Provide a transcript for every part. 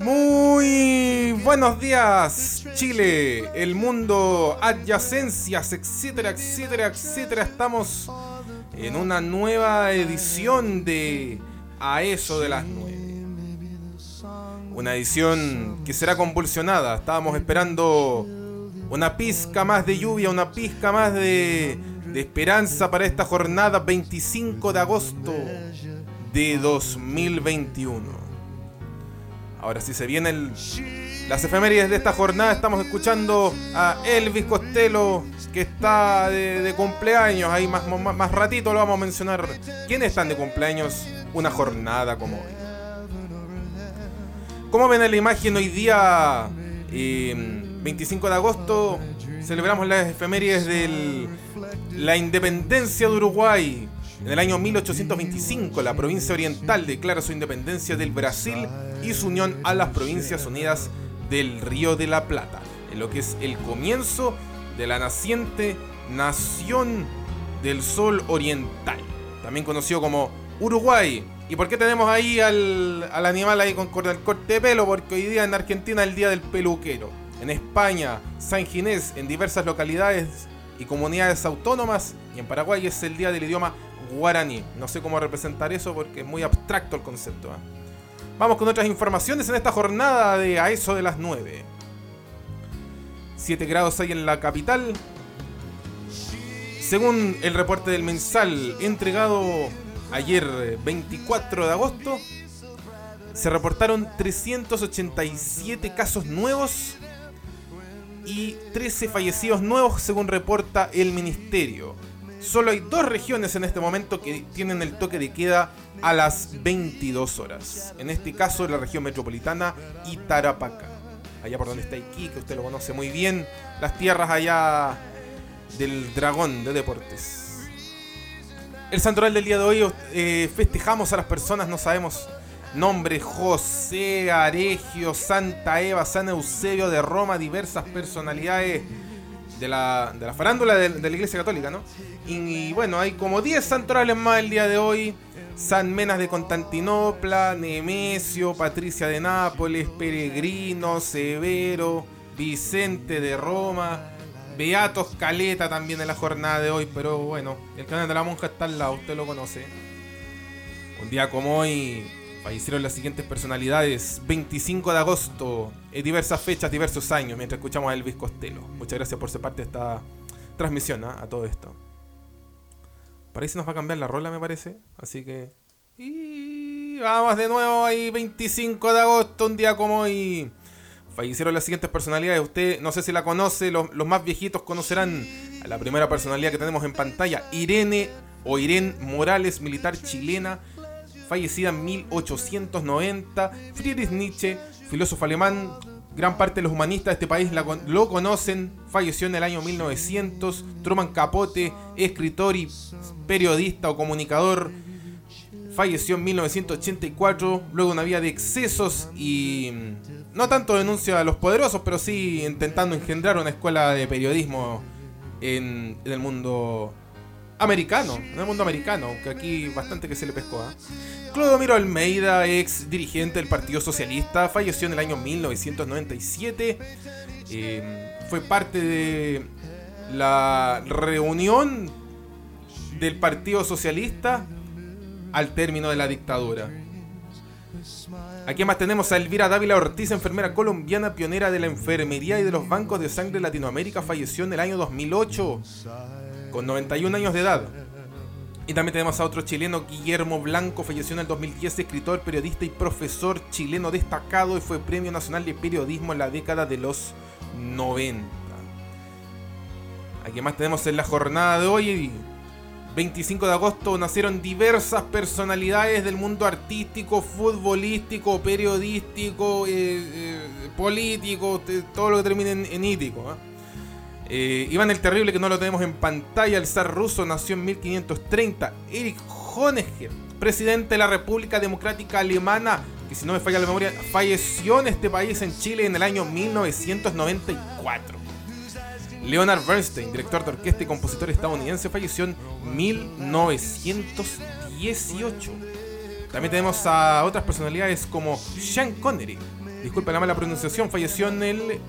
Muy buenos días, Chile, el mundo, adyacencias, etcétera, etcétera, etcétera. Estamos en una nueva edición de A eso de las nueve. Una edición que será convulsionada. Estábamos esperando una pizca más de lluvia, una pizca más de, de esperanza para esta jornada 25 de agosto de 2021. Ahora sí se vienen las efemérides de esta jornada. Estamos escuchando a Elvis Costello que está de, cumpleaños. Ahí más, más, ratito lo vamos a mencionar. ¿Quiénes están de cumpleaños una jornada como hoy? ¿Cómo ven en la imagen hoy día? 25 de agosto celebramos las efemérides de la independencia de Uruguay. En el año 1825, la provincia oriental declara su independencia del Brasil y su unión a las Provincias Unidas del Río de la Plata, en lo que es el comienzo de la naciente Nación del Sol Oriental, también conocido como Uruguay. ¿Y por qué tenemos ahí al, animal ahí con el corte de pelo? Porque hoy día en Argentina es el Día del Peluquero. En España, San Ginés, en diversas localidades y comunidades autónomas. Y en Paraguay es el Día del Idioma Guaraní. No sé cómo representar eso porque es muy abstracto el concepto. ¿eh? Vamos con otras informaciones en esta jornada de a eso de las 9. 7 grados hay en la capital. Según el reporte del mensal entregado ayer 24 de agosto, se reportaron 387 casos nuevos y 13 fallecidos nuevos según reporta el ministerio. Solo hay dos regiones en este momento que tienen el toque de queda a las 22 horas. En este caso, la región metropolitana y Tarapacá. Allá por donde está Iquique, usted lo conoce muy bien. Las tierras allá del dragón de deportes. El santoral del día de hoy eh, festejamos a las personas, no sabemos nombres, José, Aregio, Santa Eva, San Eusebio de Roma, diversas personalidades de la, de la farándula de, la Iglesia Católica, ¿no? Y, bueno, hay como 10 santorales más el día de hoy. San Menas de Constantinopla, Nemesio, Patricia de Nápoles, Peregrino, Severo, Vicente de Roma, Beatos Caleta también en la jornada de hoy, pero bueno, el canal de la monja está al lado, usted lo conoce. Un día como hoy, Fallecieron las siguientes personalidades. 25 de agosto, en diversas fechas, diversos años, mientras escuchamos a Elvis Costello. Muchas gracias por ser parte de esta transmisión ¿ah? a todo esto. Parece nos va a cambiar la rola, me parece. Así que. Y vamos de nuevo ahí, 25 de agosto, un día como hoy. Fallecieron las siguientes personalidades. Usted, no sé si la conoce, los, los más viejitos conocerán a la primera personalidad que tenemos en pantalla, Irene o Irene Morales, militar chilena fallecida en 1890. Friedrich Nietzsche, filósofo alemán, gran parte de los humanistas de este país lo conocen, falleció en el año 1900. Truman Capote, escritor y periodista o comunicador, falleció en 1984, luego una vida de excesos y mm, no tanto denuncia a los poderosos, pero sí intentando engendrar una escuela de periodismo en el mundo americano, en el mundo americano, que aquí bastante que se le pescó. ¿eh? Clodomiro Almeida, ex dirigente del Partido Socialista, falleció en el año 1997. Em, fue parte de la reunión del Partido Socialista al término de la dictadura. Aquí más tenemos a Elvira Dávila Ortiz, enfermera colombiana, pionera de la enfermería y de los bancos de sangre de Latinoamérica, falleció en el año 2008 con 91 años de edad. Y también tenemos a otro chileno, Guillermo Blanco, falleció en el 2010, escritor, periodista y profesor chileno destacado y fue Premio Nacional de Periodismo en la década de los 90. Aquí más tenemos en la jornada de hoy, 25 de agosto, nacieron diversas personalidades del mundo artístico, futbolístico, periodístico, eh, eh, político, todo lo que termine en, ítico. ¿ah? Eh, Iván el Terrible, que no lo tenemos en pantalla, el zar ruso nació en 1530. Erich Honecker, presidente de la República Democrática Alemana, que si no me falla la memoria, falleció en este país, en Chile, en el año 1994. Leonard Bernstein, director de orquesta y compositor estadounidense, falleció en 1918. También tenemos a otras personalidades como Sean Connery. Disculpen la mala pronunciación, falleció en el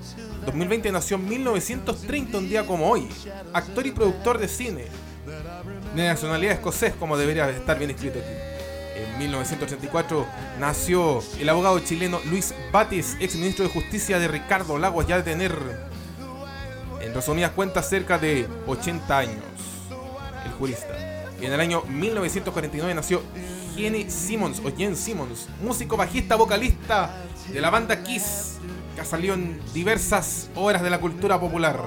2020, nació en 1930, un día como hoy. Actor y productor de cine. De nacionalidad escocés, como debería estar bien escrito aquí. En 1984 nació el abogado chileno Luis Batis, ex ministro de Justicia de Ricardo Lagos, ya de tener, en resumidas cuentas, cerca de 80 años. El jurista. En el año 1949 nació Jenny Simmons o Jen Simmons, músico, bajista, vocalista de la banda Kiss, que ha salido en diversas obras de la cultura popular.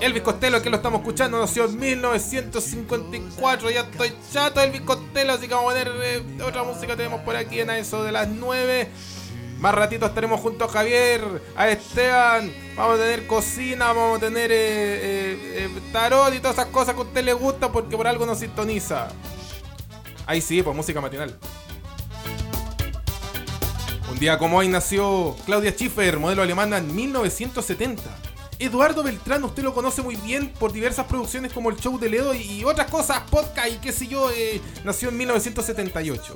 Elvis Costello, que lo estamos escuchando, nació en 1954. Ya estoy chato Elvis Costello, así que vamos a poner eh, otra música. Tenemos por aquí en eso de las 9. Más ratito estaremos junto a Javier, a Esteban. Vamos a tener cocina, vamos a tener eh, eh, tarot y todas esas cosas que a usted le gusta porque por algo nos sintoniza. Ahí sí, pues música matinal. Un día como hoy nació Claudia Schiffer, modelo alemana en 1970. Eduardo Beltrán, usted lo conoce muy bien por diversas producciones como El Show de Ledo y otras cosas, podcast y qué sé yo, eh, nació en 1978.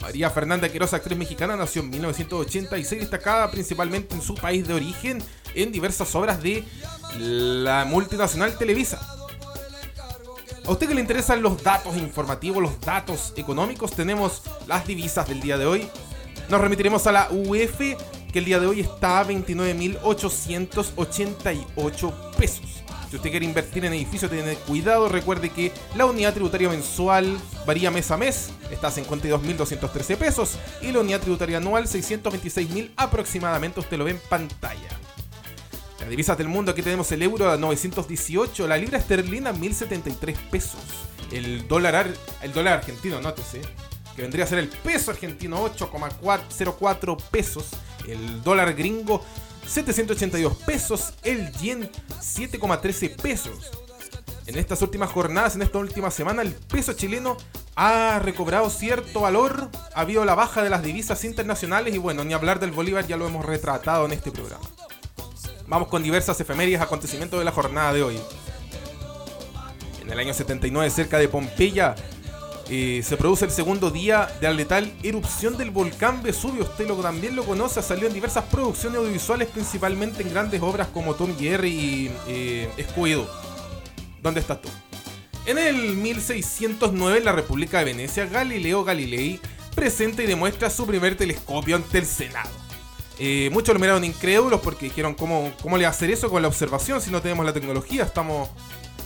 María Fernanda Querosa, actriz mexicana, nació en 1986, destacada principalmente en su país de origen en diversas obras de la multinacional Televisa. A usted que le interesan los datos informativos, los datos económicos, tenemos las divisas del día de hoy. Nos remitiremos a la UF, que el día de hoy está a 29.888 pesos. Si usted quiere invertir en edificios, tiene cuidado. Recuerde que la unidad tributaria mensual varía mes a mes, está a 52.213 pesos. Y la unidad tributaria anual, 626.000 aproximadamente. Usted lo ve en pantalla. Las divisas del mundo, aquí tenemos el euro a 918, la libra esterlina a 1073 pesos. El dólar, el dólar argentino, nótese, que vendría a ser el peso argentino 8,04 pesos. El dólar gringo 782 pesos. El yen 7,13 pesos. En estas últimas jornadas, en esta última semana, el peso chileno ha recobrado cierto valor. Ha habido la baja de las divisas internacionales y bueno, ni hablar del Bolívar ya lo hemos retratado en este programa. Vamos con diversas efemérides acontecimientos de la jornada de hoy. En el año 79, cerca de Pompeya, eh, se produce el segundo día de la letal erupción del volcán Vesubio. Usted lo, también lo conoce, salió en diversas producciones audiovisuales, principalmente en grandes obras como Tom Jerry y eh, ¿Dónde estás tú? En el 1609, en la República de Venecia, Galileo Galilei presenta y demuestra su primer telescopio ante el Senado. Eh, muchos lo miraron incrédulos porque dijeron, ¿cómo, ¿cómo le va a hacer eso con la observación si no tenemos la tecnología? Estamos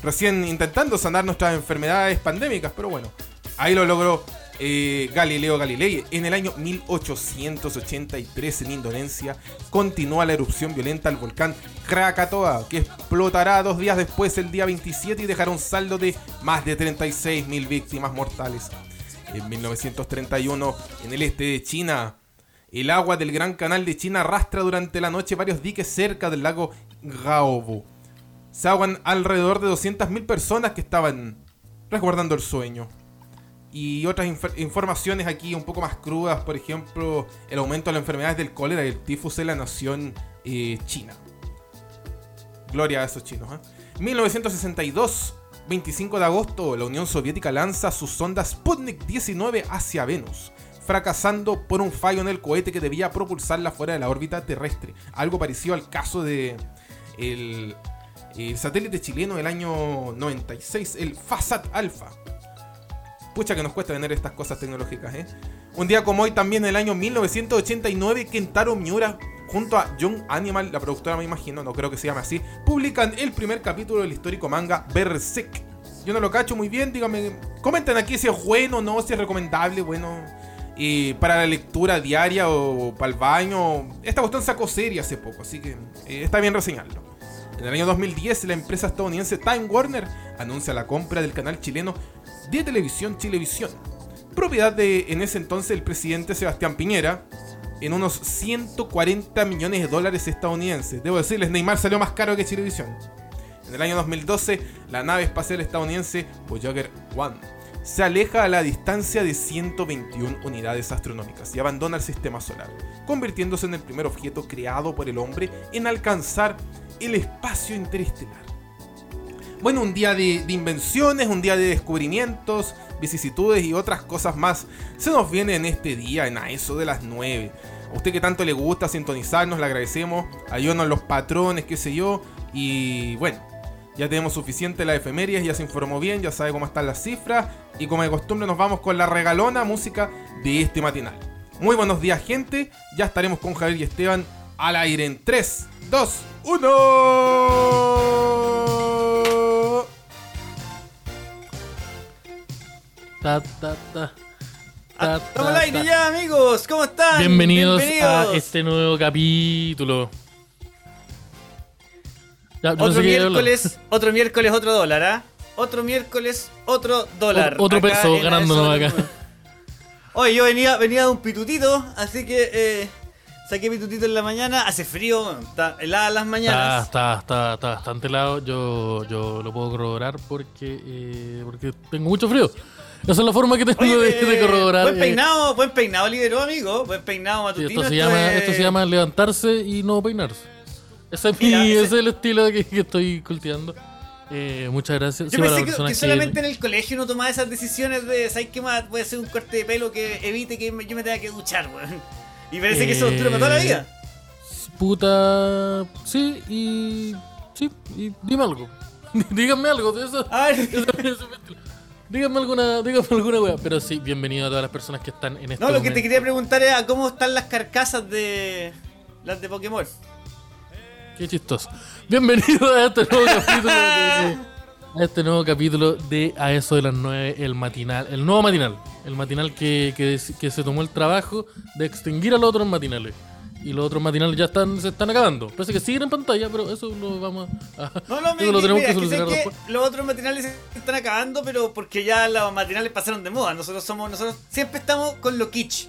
recién intentando sanar nuestras enfermedades pandémicas, pero bueno, ahí lo logró eh, Galileo Galilei. En el año 1883 en Indonesia continúa la erupción violenta del volcán Krakatoa, que explotará dos días después, el día 27, y dejará un saldo de más de 36.000 víctimas mortales. En 1931, en el este de China, el agua del Gran Canal de China arrastra durante la noche varios diques cerca del lago Gaobu. Se ahogan alrededor de 200.000 personas que estaban resguardando el sueño. Y otras informaciones aquí un poco más crudas, por ejemplo, el aumento de las enfermedades del cólera y el tifus en la nación eh, china. Gloria a esos chinos. 1962, ¿eh? 25 de agosto, la Unión Soviética lanza sus sondas Sputnik 19 hacia Venus fracasando por un fallo en el cohete que debía propulsarla fuera de la órbita terrestre. Algo parecido al caso de el, satélite chileno del año 96, el FASAT Alpha. Pucha que nos cuesta tener estas cosas tecnológicas, ¿eh? Un día como hoy, también en el año 1989, Kentaro Miura junto a Young Animal, la productora me imagino, no creo que se llame así, publican el primer capítulo del histórico manga Berserk. Yo no lo cacho muy bien, díganme, comenten aquí si es bueno o no, si es recomendable, bueno, para la lectura diaria o para el baño. Esta cuestión sacó serie hace poco, así que eh, está bien reseñarlo. En el año 2010, la empresa estadounidense Time Warner anuncia la compra del canal chileno de televisión Chilevisión, propiedad de en ese entonces el presidente Sebastián Piñera, en unos 140 millones de dólares estadounidenses. Debo decirles, Neymar salió más caro que Chilevisión. En el año 2012, la nave espacial estadounidense Voyager 1 se aleja a la distancia de 121 unidades astronómicas y abandona el sistema solar, convirtiéndose en el primer objeto creado por el hombre en alcanzar el espacio interestelar. Bueno, un día de, invenciones, un día de descubrimientos, vicisitudes y otras cosas más. Se nos viene en este día, en a eso de las 9. A usted que tanto le gusta sintonizarnos, le agradecemos. Ayúdanos los patrones, qué sé yo. Y bueno, ya tenemos suficiente la efemérides, ya se informó bien, ya sabe cómo están las cifras. Y como de costumbre nos vamos con la regalona música de este matinal. Muy buenos días gente, ya estaremos con Javier y Esteban al aire en 3, 2, 1. Estamos al aire ya, amigos. ¿Cómo están? Bienvenidos, a este nuevo capítulo. otro miércoles, otro miércoles, otro dólar, ¿ah? Otro miércoles, otro dólar. Otro, peso ganándonos acá. Oye, yo venía, venía de un pitutito, así que eh, saqué pitutito en la mañana. Hace frío, está helada las mañanas. Está, está, está, bastante helado. Yo, yo lo puedo corroborar porque, eh, porque tengo mucho frío. Esa es la forma que tengo de, corroborar. Buen eh. peinado, buen peinado lideró, amigo. Buen peinado matutino. esto, se llama, esto se llama levantarse y no peinarse. Ese es, ese... es el estilo que, que estoy cultivando. Eh, muchas gracias. Yo pensé que, solamente en el colegio uno tomaba esas decisiones de, ¿sabes qué más? Voy a hacer un corte de pelo que evite que yo me tenga que duchar, weón. Y parece que eso dura para toda la vida. Puta. Sí, y. Sí, y dime algo. Díganme algo de eso. Ay. Dígame alguna, dígame alguna wea. Pero sí, bienvenido a todas las personas que están en este No, lo que te quería preguntar era cómo están las carcasas de las de Pokémon. Qué chistoso. Bienvenido a este nuevo capítulo de, a este nuevo capítulo de A eso de las 9, el matinal, el nuevo matinal. El matinal que, que, que se tomó el trabajo de extinguir a los otros matinales y los otros matinales ya están se están acabando. Parece que siguen en pantalla, pero eso lo vamos a. No, lo tenemos que solucionar que después. Los otros matinales se están acabando, pero porque ya los matinales pasaron de moda. Nosotros somos, nosotros siempre estamos con lo kitsch.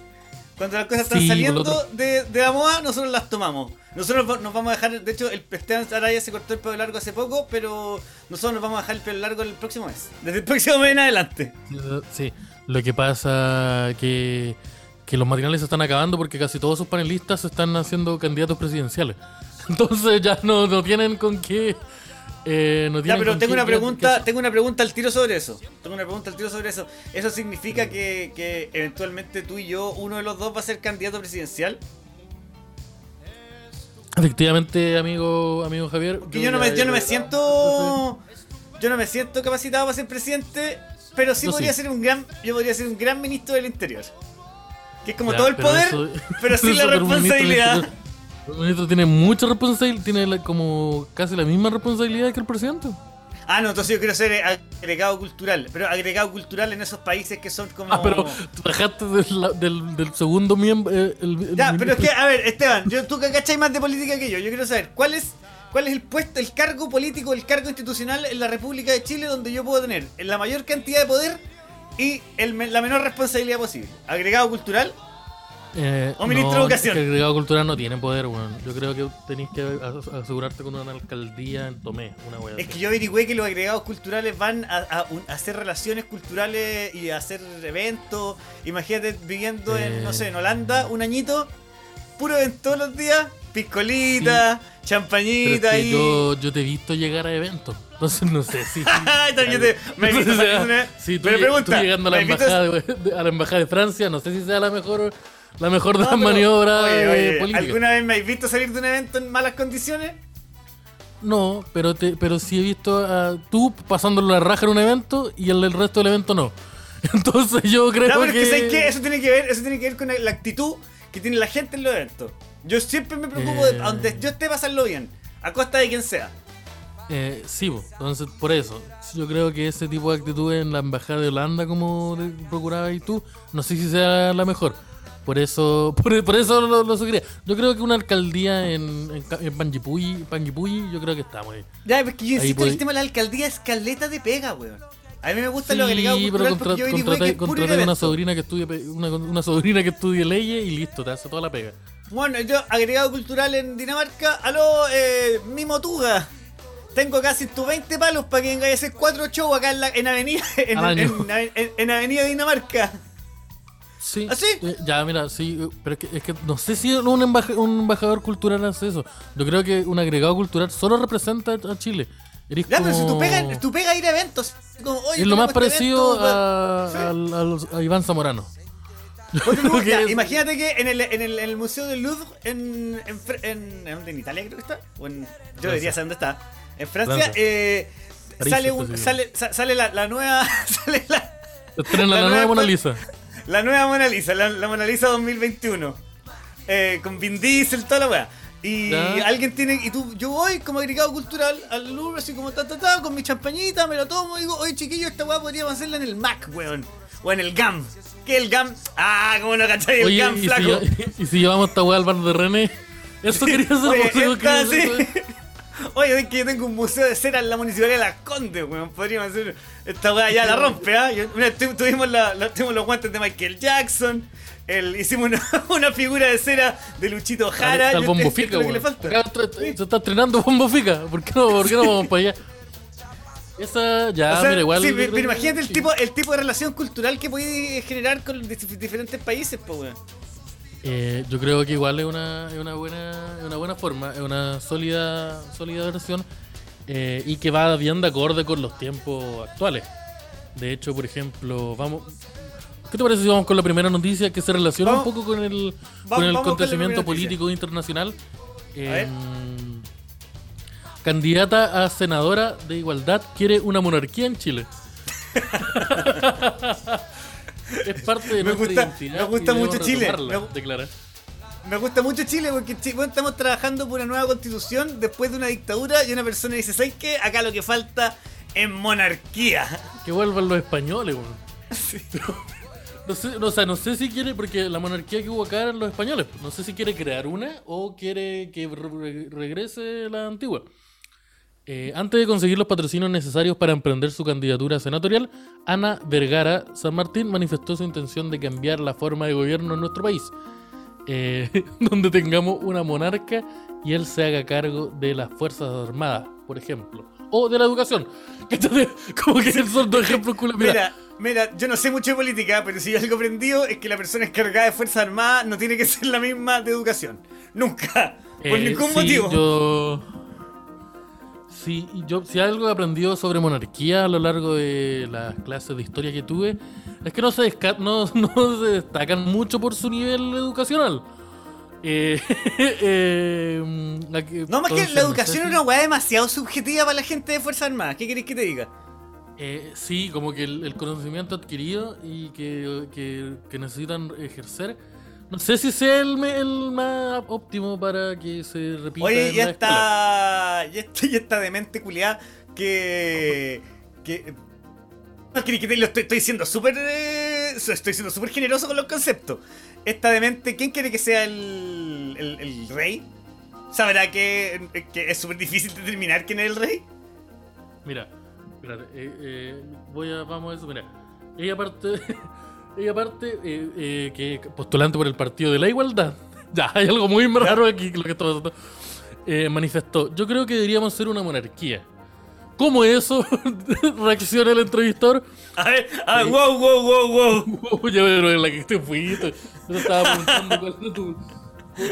Cuando las cosas están saliendo de, de, la moda, nosotros las tomamos. Nosotros nos vamos a dejar, de hecho, el Esteban Araya se cortó el pelo largo hace poco, pero nosotros nos vamos a dejar el pelo largo el próximo mes. Desde el próximo mes en adelante. Sí, lo que pasa que que los matinales se están acabando porque casi todos sus panelistas están haciendo candidatos presidenciales. Entonces ya no, no tienen con qué. Eh, no ya, pero tengo una pregunta, tengo una pregunta al tiro sobre eso. Tengo una pregunta al tiro sobre eso. ¿Eso significa que, que eventualmente tú y yo, uno de los dos va a ser candidato presidencial? Efectivamente, amigo, amigo Javier. Porque yo no me, yo no me siento. Yo no me siento capacitado para ser presidente, pero sí podría ser un gran. Yo podría ser un gran ministro del interior. Que es como todo el poder, pero sin la responsabilidad. El ministro tiene mucha responsabilidad, tiene como casi la misma responsabilidad que el presidente. Ah, no, entonces yo quiero ser agregado cultural, pero agregado cultural en esos países que son como... Ah, pero bajaste del, del, segundo miembro... Eh, ya, pero es que, a ver, Esteban, yo, tú que cachai más de política que yo, yo quiero saber, ¿cuál es, ¿cuál es el puesto, el cargo político, el cargo institucional en la República de Chile donde yo puedo tener la mayor cantidad de poder y la menor responsabilidad posible. ¿Agregado cultural? Eh, o ministro de Educación. el agregado cultural no tiene poder, bueno. Yo creo que tenéis que asegurarte con una alcaldía en Tomé, una wea Es que yo averigüé que los agregados culturales van a, hacer relaciones culturales y a hacer eventos. Imagínate viviendo en, no sé, en Holanda, un añito, puro evento todos los días, piscolita, champañita y... yo, yo te he visto llegar a eventos. Entonces no sé si. me he visto si tú, pregunta, llegando a la, embajada de, a la embajada de Francia, no sé si sea la mejor la mejor de las maniobras ¿Alguna vez me habéis visto salir de un evento en malas condiciones? No, pero te, pero sí he visto a tú pasándolo la raja en un evento y el, el resto del evento no. Entonces yo creo no, pero que... Es que eso tiene que ver, eso tiene que ver con la actitud que tiene la gente en los eventos. Yo siempre me preocupo de a donde yo esté pasarlo bien, a costa de quien sea. Eh, sí, entonces por eso. Yo creo que ese tipo de actitud en la embajada de Holanda, como procuraba y tú, no sé si sea la mejor. Por eso, por, eso lo, lo Yo creo que una alcaldía en, en, en Panguipulli, yo creo que está muy Ya, porque yo insisto, el tema de la alcaldía es caleta de pega, weón. A mí me gusta lo agregado Sí, pero contra, contraté, contraté una sobrina que estudie una, una, sobrina que estudie leyes y listo, te hace toda la pega. Bueno, yo agregado cultural en Dinamarca, aló, eh, mi motuga. Tengo casi tus 20 palos para que vengáis a hacer cuatro shows acá en, la, en Avenida en, en, en Avenida Dinamarca. Sí. ¿Ah, eh, ya, mira, sí, eh, pero es que, no sé si un, embajador cultural hace eso. Yo creo que un agregado cultural solo representa a Chile. ya, pero si tú pegas, tú pegas ir a eventos. es lo más este parecido a, a, Iván Zamorano. imagínate que en el, en, el, en el, Museo del Louvre, en, en, en, Italia creo que está, o en, yo debería saber dónde está, en Francia, eh, sale, un, sale, sale la, la nueva... Sale la, la, la, nueva Mona Lisa. La nueva Mona Lisa, la, Mona Lisa 2021. Eh, con Vin Diesel, toda la weá. Y alguien tiene. Y tú, yo voy como agregado cultural al Louvre, así como ta ta ta, con mi champañita, me lo tomo y digo, oye chiquillo, esta weá podríamos hacerla en el Mac, weón. O en el GAM. ¿Qué el GAM? Ah, ¿cómo no cachai el GAM, y flaco? Si, y si llevamos esta weá al bar de René, eso quería hacer. Oye, Oye, es que yo tengo un museo de cera en la municipalidad de Las Condes, weón. Podríamos hacer. Esta weá ya la rompe, ¿ah? Tuvimos, la, tuvimos los guantes de Michael Jackson. El, hicimos una, una, figura de cera de Luchito Jara. Está el Bombo Fica, weón. Se está estrenando Bombo Fica. ¿Por qué no, por qué no vamos para allá? Esa, ya, mira, igual. Sí, pero imagínate el tipo, el tipo de relación cultural que puede generar con diferentes países, pues, weón. Eh, yo creo que igual es una, es una, buena, una buena forma, es una sólida, sólida versión eh, y que va bien de acorde con los tiempos actuales. De hecho, por ejemplo, vamos. ¿Qué te parece si vamos con la primera noticia que se relaciona un poco con el, con el acontecimiento político internacional? Eh, candidata a senadora de igualdad quiere una monarquía en Chile. es parte de me nuestra identidad. Me gusta mucho Chile. Me, gusta mucho Chile porque estamos trabajando por una nueva constitución después de una dictadura y una persona dice, ¿sabes qué? Acá lo que falta es monarquía. Que vuelvan los españoles, No sé, o sea, no sé si quiere, porque la monarquía que hubo acá eran los españoles. No sé si quiere crear una o quiere que regrese la antigua. Eh, antes de conseguir los patrocinios necesarios para emprender su candidatura senatorial, Ana Vergara San Martín manifestó su intención de cambiar la forma de gobierno en nuestro país, eh, donde tengamos una monarca y él se haga cargo de las Fuerzas Armadas, por ejemplo, o de la educación. Como que son dos ejemplos Mira. mira, yo no sé mucho de política, pero si yo algo aprendido es que la persona encargada de Fuerzas Armadas no tiene que ser la misma de educación. Nunca. Por eh, ningún motivo. Yo Sí, yo si algo he aprendido sobre monarquía a lo largo de las clases de historia que tuve, es que no se, no, se destacan mucho por su nivel educacional. Eh, eh, no, más que la educación es una weá demasiado subjetiva para la gente de Fuerzas Armadas. ¿Qué querés que te diga? Eh, sí, como que el, conocimiento adquirido y que, que necesitan ejercer no sé si sea el, el, más óptimo para que se repita. Oye, ya está, ya está. Ya está demente culiada que. que. Que, que lo estoy, estoy siendo súper. Eh, estoy siendo súper generoso con los conceptos. Esta demente, ¿quién quiere que sea el, el, el rey? ¿Sabrá que, que es súper difícil determinar quién es el rey? Mira, espérate, eh, eh, voy a, vamos a eso, mira. Ella aparte Y aparte, eh, eh, que postulante por el Partido de la Igualdad, ya, hay algo muy raro aquí lo que está pasando. Eh, manifestó, yo creo que deberíamos ser una monarquía. ¿Cómo eso? Reacciona el entrevistador. A ver, ah, wow, wow, wow, wow. ya pero en la que te fuiste. Yo estaba preguntando cuál era tu,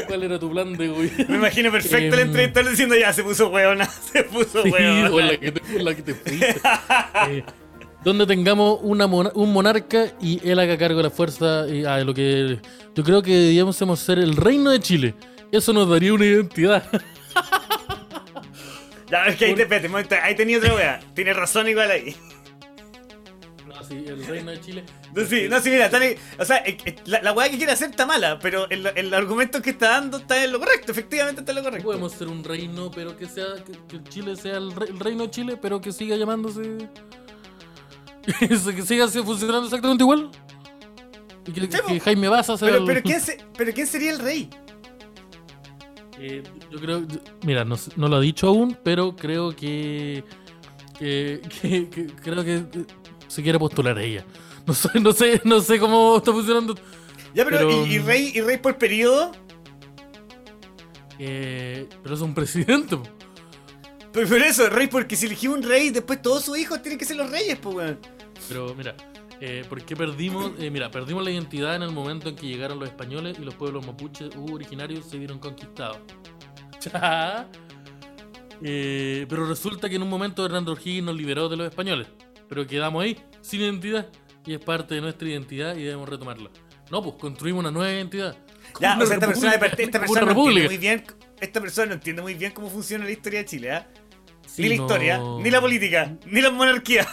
cuál era tu plan de gobierno. Me imagino perfecto el em, entrevistador diciendo ya se puso hueona, se puso sí, hueona. O en la que te, en la que te fuiste. Eh, donde tengamos una un monarca y él haga cargo de la fuerza. Y, ah, lo que yo creo que deberíamos ser el reino de Chile. Eso nos daría una identidad. ya, es que ahí te pete, ahí tenía otra wea. Tienes razón igual ahí. No, sí, el reino de Chile. No, sí, no, sí, mira, o sea, eh, eh, la, la weá que quiere hacer está mala, pero el, el, argumento que está dando está en lo correcto, efectivamente está en lo correcto. Podemos ser un reino, pero que sea, que, Chile sea el, el reino de Chile, pero que siga llamándose que siga funcionando exactamente igual. Y que, Jaime Baza pero, pero, ¿quién pero ¿quién sería el rey? Eh, yo creo. Mira, no, no, lo ha dicho aún, pero creo que. que, creo que se quiere postular a ella. No sé, no sé, no sé cómo está funcionando. Ya, pero, ¿y, rey, ¿y rey por periodo? Eh, pero es un presidente. Pero por eso, rey, porque si elegimos un rey, después todos sus hijos tienen que ser los reyes, pues, weón. Pero mira, eh, ¿por qué perdimos? Eh, mira, perdimos la identidad en el momento en que llegaron los españoles y los pueblos mapuches originarios se vieron conquistados. Eh, pero resulta que en un momento Hernando O'Higgins nos liberó de los españoles. Pero quedamos ahí, sin identidad. Y es parte de nuestra identidad y debemos retomarla. No, pues construimos una nueva identidad. Ya, o sea, esta persona, esta persona no entiende muy bien. Esta persona no entiende muy bien cómo funciona la historia de Chile, ¿eh? Ni la historia, ni la política, ni la monarquía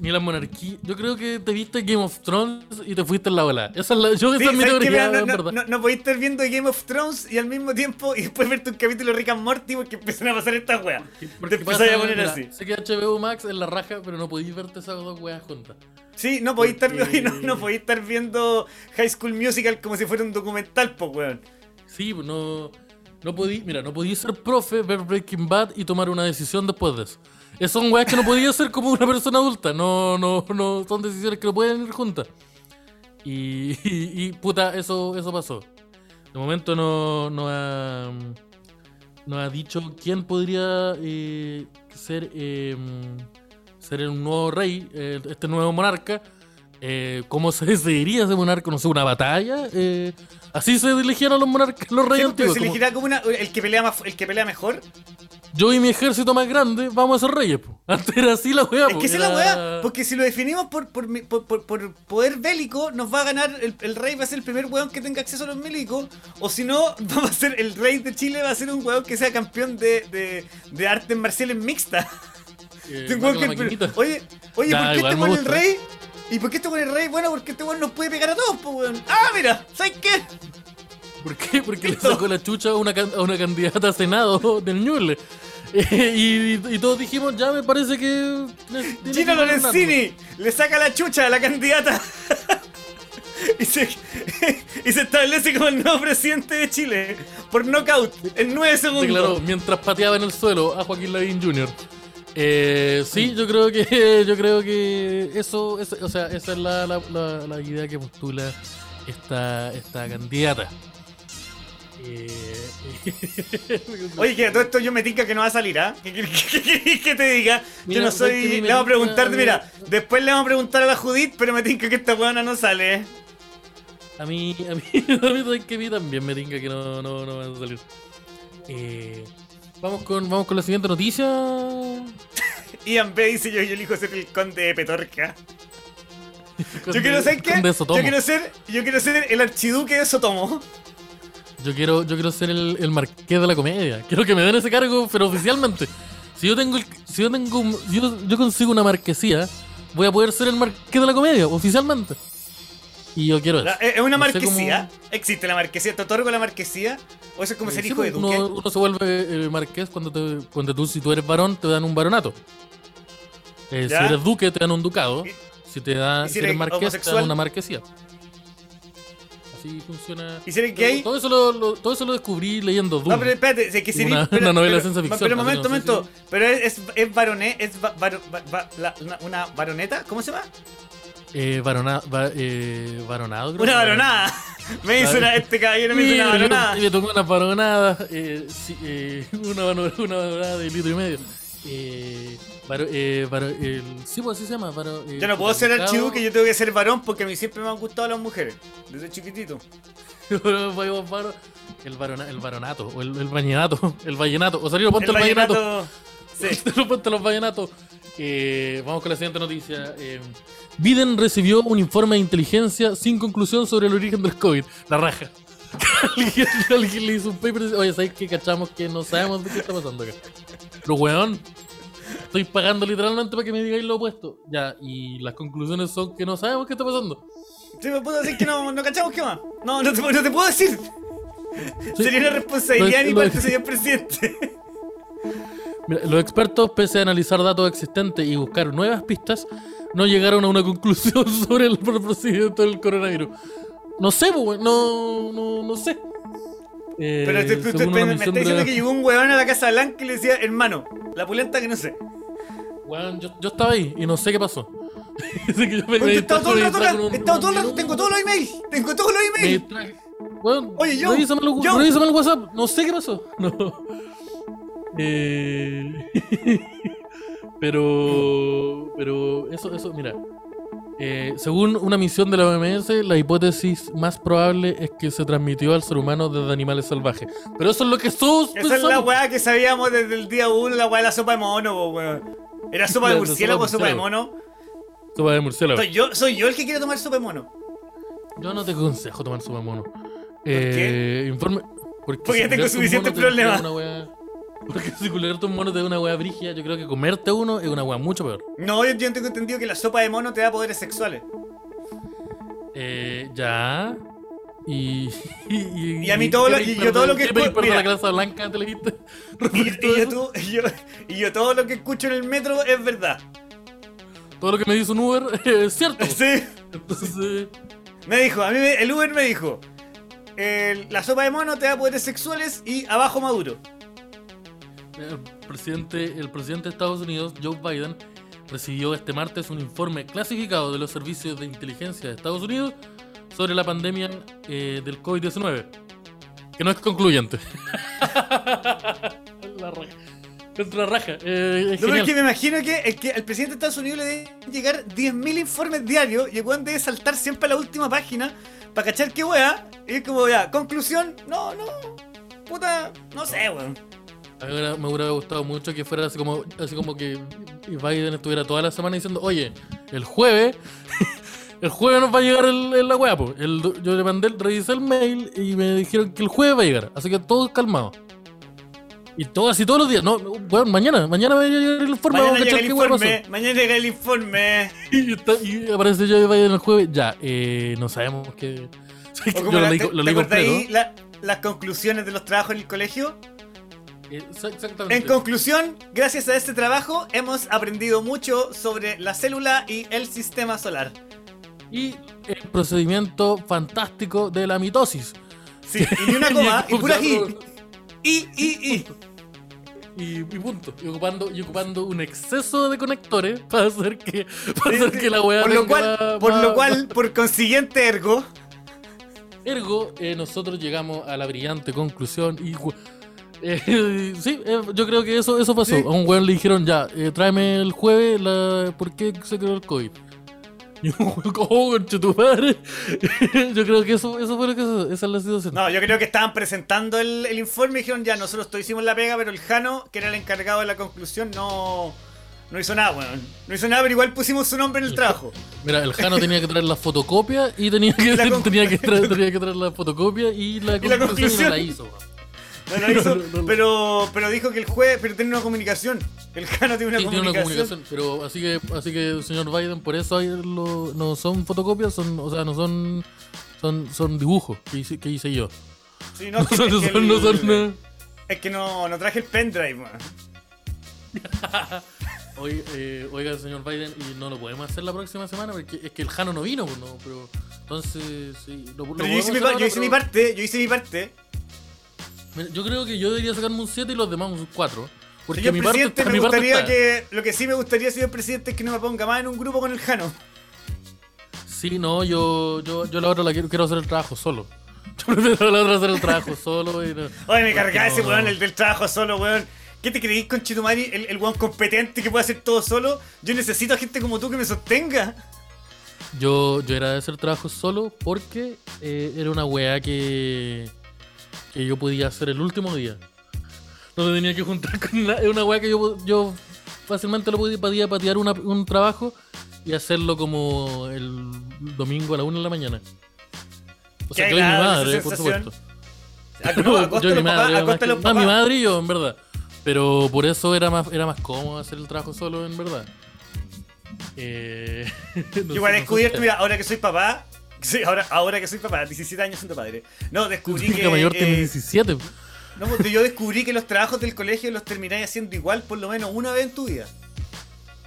ni la monarquía. Yo creo que te viste Game of Thrones y te fuiste en la ola. Esa es la, yo esa es mi teoría, no, no, no, no, podéis estar viendo Game of Thrones y al mismo tiempo y después verte un capítulo de Rick and Morty porque empiezan a pasar estas weas. Te empiezas a poner así. Sé que HBO Max es la raja, pero no podéis verte esas dos weas juntas. Sí, no podéis estar, no, podéis estar viendo High School Musical como si fuera un documental, pues weón. Sí, pues no. No podí, mira, no podí ser profe, ver Breaking Bad y tomar una decisión después de eso. Esas son weas que no podía hacer como una persona adulta. No, no, no, son decisiones que no pueden ir juntas. Y, y, puta, eso, eso pasó. De momento no, no ha, no ha dicho quién podría eh, ser, eh, ser un nuevo rey, eh, este nuevo monarca. Eh, ¿Cómo se decidiría ese monarca? No sé, una batalla. Eh, así se elegían los monarcas, los reyes antiguos. ¿Se elegirá como una, el, que pelea más, el que pelea mejor? yo y mi ejército más grande vamos a ser reyes. Po. Antes era así la weá. Es que es la weá, porque si lo definimos por, por, por, poder bélico, nos va a ganar, el, rey va a ser el primer weón que tenga acceso a los milicos, o si no, vamos a ser, el rey de Chile va a ser un weón que sea campeón de, de, de artes marciales mixtas. Eh, oye, oye, ¿por qué este weón el rey? ¿Y por qué este weón el rey? Bueno, porque este weón nos puede pegar a todos, pues weón. Ah, mira, ¿sabes qué? ¿Por qué? Porque le sacó la chucha a una, a una candidata a Senado del Ñuble. y, y, todos dijimos, ya me parece que. Gino Lorenzini le saca la chucha a la candidata. y, se, y se establece como el nuevo presidente de Chile por knockout en 9 segundos. Claro, mientras pateaba en el suelo a Joaquín Lavín Jr. Eh, sí, yo creo que yo creo que eso, o sea, esa es la, la, la, la idea que postula esta, esta candidata. Eh, Oye, que todo esto yo me tinca que no va a salir, ¿ah? ¿Qué que, te diga? yo no soy. Le vamos a preguntar, mira, después le vamos a preguntar a la Judith, pero me tinca que esta buena no sale. A mí, a mí, a mí, que a mí también me tinca que no, no, no va a salir. Eh, vamos, con, vamos con la siguiente noticia. Ian B dice yo, yo elijo ser el conde de Petorca. yo quiero ser qué? Yo quiero ser, yo quiero ser el archiduque de Sotomo. Yo quiero, yo quiero ser el, el marqués de la comedia. Quiero que me den ese cargo, pero oficialmente. Si yo tengo, si yo tengo, yo, yo consigo una marquesía, voy a poder ser el marqués de la comedia, oficialmente. Y yo quiero eso. ¿Es una marquesía? ¿Existe la marquesía? ¿Te otorgo la marquesía? ¿O eso es como ser hijo de duque? Uno, se vuelve el marqués cuando, te, cuando tú, si tú eres varón, te dan un baronato. Eh, si eres duque, te dan un ducado. Si, te da, si, eres marqués, te dan una marquesía así funciona. ¿Y ser gay? Todo, eso lo, todo eso lo descubrí leyendo Doom. No, pero espérate, que sería, una, una, novela de ciencia ficción. Pero momento, momento. Pero es, es, varoné, es una, varoneta, ¿cómo se llama? Eh, varona, eh, varonado, Una varonada. Me hizo una, este caballero me hizo una varonada. Me una varonada, eh, sí, eh, una, una varonada de litro y medio. Eh, eh, el, sí, pues así se llama. Eh, yo no puedo ser archiduque, yo tengo que ser varón porque a mí siempre me han gustado las mujeres, desde chiquitito. el, varona, el varonato, o el, el vallenato, el vallenato, o salir ponte el, el vallenato. Sí. ponte los vallenatos. Eh, vamos con la siguiente noticia. Eh, Biden recibió un informe de inteligencia sin conclusión sobre el origen del COVID. La raja. alguien, le hizo un paper. Oye, ¿sabes qué? Cachamos que no sabemos de qué está pasando acá. Pero, weón, estoy pagando literalmente para que me digáis lo opuesto. Ya, y las conclusiones son que no sabemos qué está pasando. Sí, me puedo decir que no, no cachamos qué más. No, no te, no te puedo decir. Sería una responsabilidad ni parte señor presidente. Los expertos, pese a analizar datos existentes y buscar nuevas pistas, no llegaron a una conclusión sobre el procedimiento del coronavirus. No sé, no, no, no sé. Eh, Pero me estás diciendo que llegó un weón a la Casa Blanca y le decía, hermano, la pulenta que no sé. Weón, yo, yo estaba ahí y no sé qué pasó. que yo me, me estaba todo el rato acá, estaba todo el rato, tengo todos los emails, tengo todos los emails. Weón, Oye, yo, revísame, el, yo. revísame el WhatsApp, no sé qué pasó. No. Eh... pero, pero eso, eso, mira, Eh, según una misión de la OMS, la hipótesis más probable es que se transmitió al ser humano desde animales salvajes. Pero eso es lo que sos. Esa es la weá que sabíamos desde el día 1, la weá de la sopa de mono, weón. ¿Era sopa de murciélago o sopa de mono? Sopa de murciélago. Soy yo, soy yo el que quiere tomar sopa de mono. Yo no te aconsejo tomar sopa de mono. ¿Por qué? Eh, informe. Porque ya tengo suficientes problemas. Porque si culerte un mono te da una weá brigia, yo creo que comerte uno es una weá mucho peor. No, yo, tengo entendido que la sopa de mono te da poderes sexuales. Eh, ya. Y, y, y, a mí todo lo, yo todo lo que escucho. la clase blanca te leíste? Y, yo, y yo todo lo que escucho en el metro es verdad. Todo lo que me dice un Uber es cierto. Sí. Entonces. Me dijo, a mí el Uber me dijo: La sopa de mono te da poderes sexuales y abajo maduro. El presidente, el presidente de Estados Unidos, Joe Biden, recibió este martes un informe clasificado de los servicios de inteligencia de Estados Unidos sobre la pandemia eh, del COVID-19, que no es concluyente. la raja. la raja. Eh, no, es que me imagino que el, que el presidente de Estados Unidos le debe llegar 10.000 informes diarios y el weón debe saltar siempre a la última página para cachar qué wea. Y es como, ya, conclusión, no, no, puta, no sé, weón. A mí me hubiera gustado mucho que fuera así como, así como que Biden estuviera toda la semana diciendo, oye, el jueves, el jueves nos va a llegar el, la weá, yo le mandé, revisé el mail y me dijeron que el jueves va a llegar, así que todo calmado. Y todo así todos los días, no, bueno, mañana, mañana va a llegar el informe. Mañana llega el informe, mañana llega el informe. Y, aparece yo Biden el jueves, ya, eh, no sabemos qué... yo lo, leí, lo las conclusiones de los trabajos en el colegio? En conclusión, gracias a este trabajo hemos aprendido mucho sobre la célula y el sistema solar. Y el procedimiento fantástico de la mitosis. Sí, y una coma, y pura y. Y, y, y. punto. Y ocupando, y ocupando un exceso de conectores para hacer que, para hacer que la weá Por lo cual, por, lo cual por consiguiente, ergo. Ergo, eh, nosotros llegamos a la brillante conclusión y eh, sí, eh, yo creo que eso, eso pasó. A un weón le dijeron, ya, eh, tráeme el jueves la, por qué se creó el COVID. Y un weón, oh, tu padre. yo creo que eso, eso fue lo que esa es la situación. No, yo creo que estaban presentando el, el informe y dijeron, ya, nosotros todos hicimos la pega, pero el Jano, que era el encargado de la conclusión, no... No hizo nada, weón. No hizo nada, pero igual pusimos su nombre en el trabajo. Mira, el Jano tenía que traer la fotocopia y tenía que, tenía que, traer, tenía que traer la fotocopia y la conclusión, y la, conclusión. la hizo, weón. pero, pero dijo que el juez pero tiene una comunicación. El Jano tiene una, comunicación. Pero así que, así que, señor Biden, por eso no son fotocopias, son, o sea, no son, son, son dibujos que hice, que hice yo. Sí, no, es que, no, son, no son, es que no, no traje el pendrive, Oiga, eh, oiga, señor Biden, y no lo podemos hacer la próxima semana porque es que el Jano no vino, pues, no, pero entonces sí, lo, pero yo, hice mi, yo hice mi parte, yo hice mi parte. Yo creo que yo debería sacarme un 7 y los demás un 4. Porque señor mi presidente, parte, me mi gustaría parte que. Lo que sí me gustaría, señor presidente, es que no me ponga más en un grupo con el Jano. Sí, no, yo, yo, yo la otra la quiero, quiero hacer el trabajo solo. Yo prefiero la otra hacer el trabajo solo. Y no, Oye, me cargaba ese weón, el del trabajo solo, weón. ¿Qué te creís con Chitumari, el, el weón competente que puede hacer todo solo? Yo necesito a gente como tú que me sostenga. Yo, yo era de hacer trabajo solo porque eh, era una weá que que yo podía hacer el último día. No me tenía que juntar con nada. Es una weá que yo, yo fácilmente lo podía, patear un trabajo y hacerlo como el domingo a la una de la mañana. O sea, que mi madre, por supuesto. A, mi madre, a mi madre y yo, en verdad. Pero por eso era más, era más cómodo hacer el trabajo solo, en verdad. Eh, Igual he descubierto, mira, ahora que soy papá, Sí, ahora, ahora que soy papá, 17 años siendo padre. No, descubrí que. mayor tiene 17. Eh, no, porque yo descubrí que los trabajos del colegio los termináis haciendo igual por lo menos una vez en tu vida.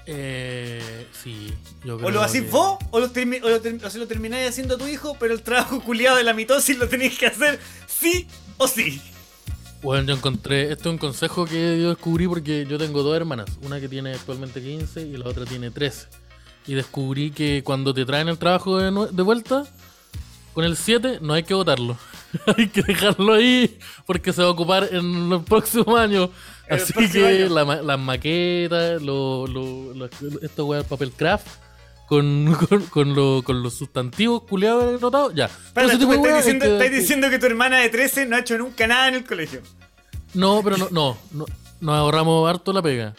Eh, sí, yo creo O lo hacís vos, o lo, o lo, termináis haciendo a tu hijo, pero el trabajo culiado de la mitosis lo tenéis que hacer sí o sí. Bueno, yo encontré, esto es un consejo que yo descubrí porque yo tengo dos hermanas, una que tiene actualmente 15 y la otra tiene 13 y descubrí que cuando te traen el trabajo de, vuelta, con el 7 no hay que votarlo. hay que dejarlo ahí porque se va a ocupar en los próximos años. Así que las maquetas, lo, lo, esto weá, papel craft, con, con, con, los sustantivos culiados notados, ya. Pero tú me estás diciendo, que, diciendo que tu hermana de 13 no ha hecho nunca nada en el colegio. No, pero no, no, no nos ahorramos harto la pega.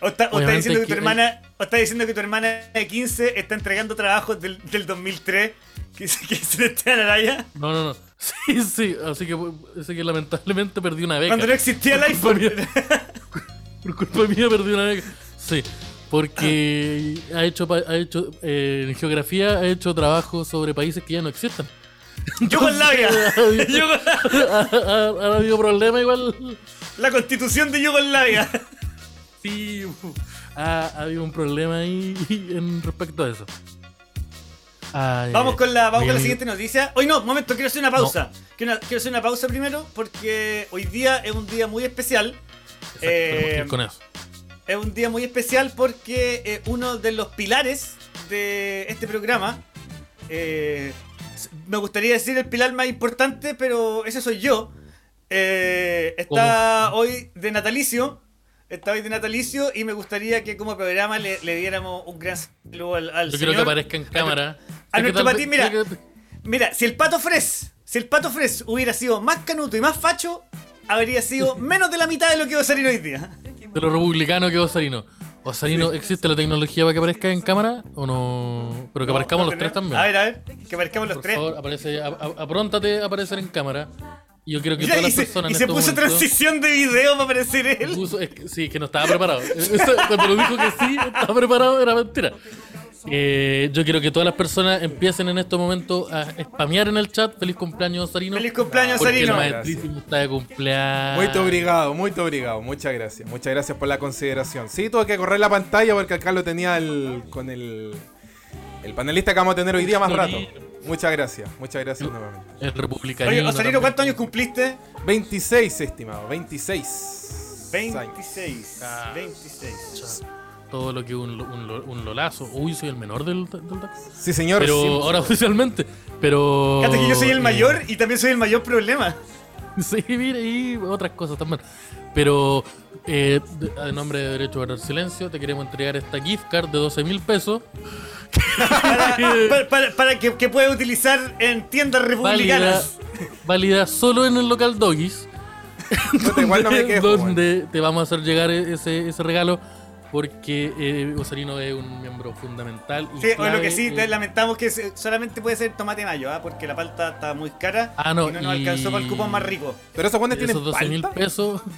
O está, diciendo que, tu hermana, o está diciendo que tu hermana de 15 está entregando trabajos del, del 2003 que, que se le está la No, no, no. Sí, sí, así que, así que lamentablemente perdí una beca. Cuando no existía el iPhone. Por culpa mía perdí una beca. Sí, porque ha hecho, ha hecho eh, en geografía ha hecho trabajo sobre países que ya no existen. Yugoslavia. ha, ha, habido problemas igual. La constitución de Yugoslavia. Sí, ha, habido un problema ahí en respecto a eso. vamos con la, vamos con la siguiente noticia. Hoy no, momento, quiero hacer una pausa. Quiero, hacer una pausa primero porque hoy día es un día muy especial. Eh, con eso. Es un día muy especial porque eh, uno de los pilares de este programa, eh, me gustaría decir el pilar más importante, pero ese soy yo. está hoy de natalicio. Está hoy de natalicio y me gustaría que como programa le, diéramos un gran saludo al, al Yo quiero que aparezca en cámara. A, nuestro patín, mira, mira, si el pato Fres, si el pato Fres hubiera sido más canuto y más facho, habría sido menos de la mitad de lo que Osarino hoy día. De lo republicano que Osarino. Osarino, ¿existe la tecnología para que aparezca en cámara o no? Pero que aparezcamos los tres también. A ver, a ver, que aparezcamos los Por tres. Favor, aparece, apróntate a aparecer en cámara. Y yo quiero que todas las personas. Y se, y se puso transición de video para aparecer él. sí, que no estaba preparado. Pero dijo que sí, estaba preparado, era mentira. Eh, yo quiero que todas las personas empiecen en este momento a spamear en el chat. Feliz cumpleaños, Sarino. Feliz cumpleaños, Sarino. El maestrísimo está de cumpleaños. Muy obrigado, muy obrigado. Muchas gracias. Muchas gracias por la consideración. Sí, tuve que correr la pantalla porque acá lo tenía el, con el, el panelista que vamos a tener hoy día más rato. Muchas gracias, muchas gracias nuevamente. El republicano. Oye, Osarino, ¿cuántos años cumpliste? 26, estimado, 26. 26. 26. Todo lo que un, un, un, lolazo. Uy, soy el menor del, del Sí, señor. Pero ahora oficialmente. Pero. Fíjate que yo soy el eh, mayor y también soy el mayor problema. Sí, mire, y otras cosas también. Pero, eh, en nombre de Derecho a Guardar Silencio, te queremos entregar esta gift card de 12 mil pesos para, que, que, pueda utilizar en tiendas republicanas. Válida, solo en el local Doggies. donde, te vamos a hacer llegar ese, ese regalo porque eh, Osarino es un miembro fundamental. Y sí, o lo que sí, lamentamos que solamente puede ser tomate mayo, ¿ah? porque la palta está muy cara ah, no, y no nos alcanzó para el cupón más rico. Pero esos tienen esos 12 mil pesos.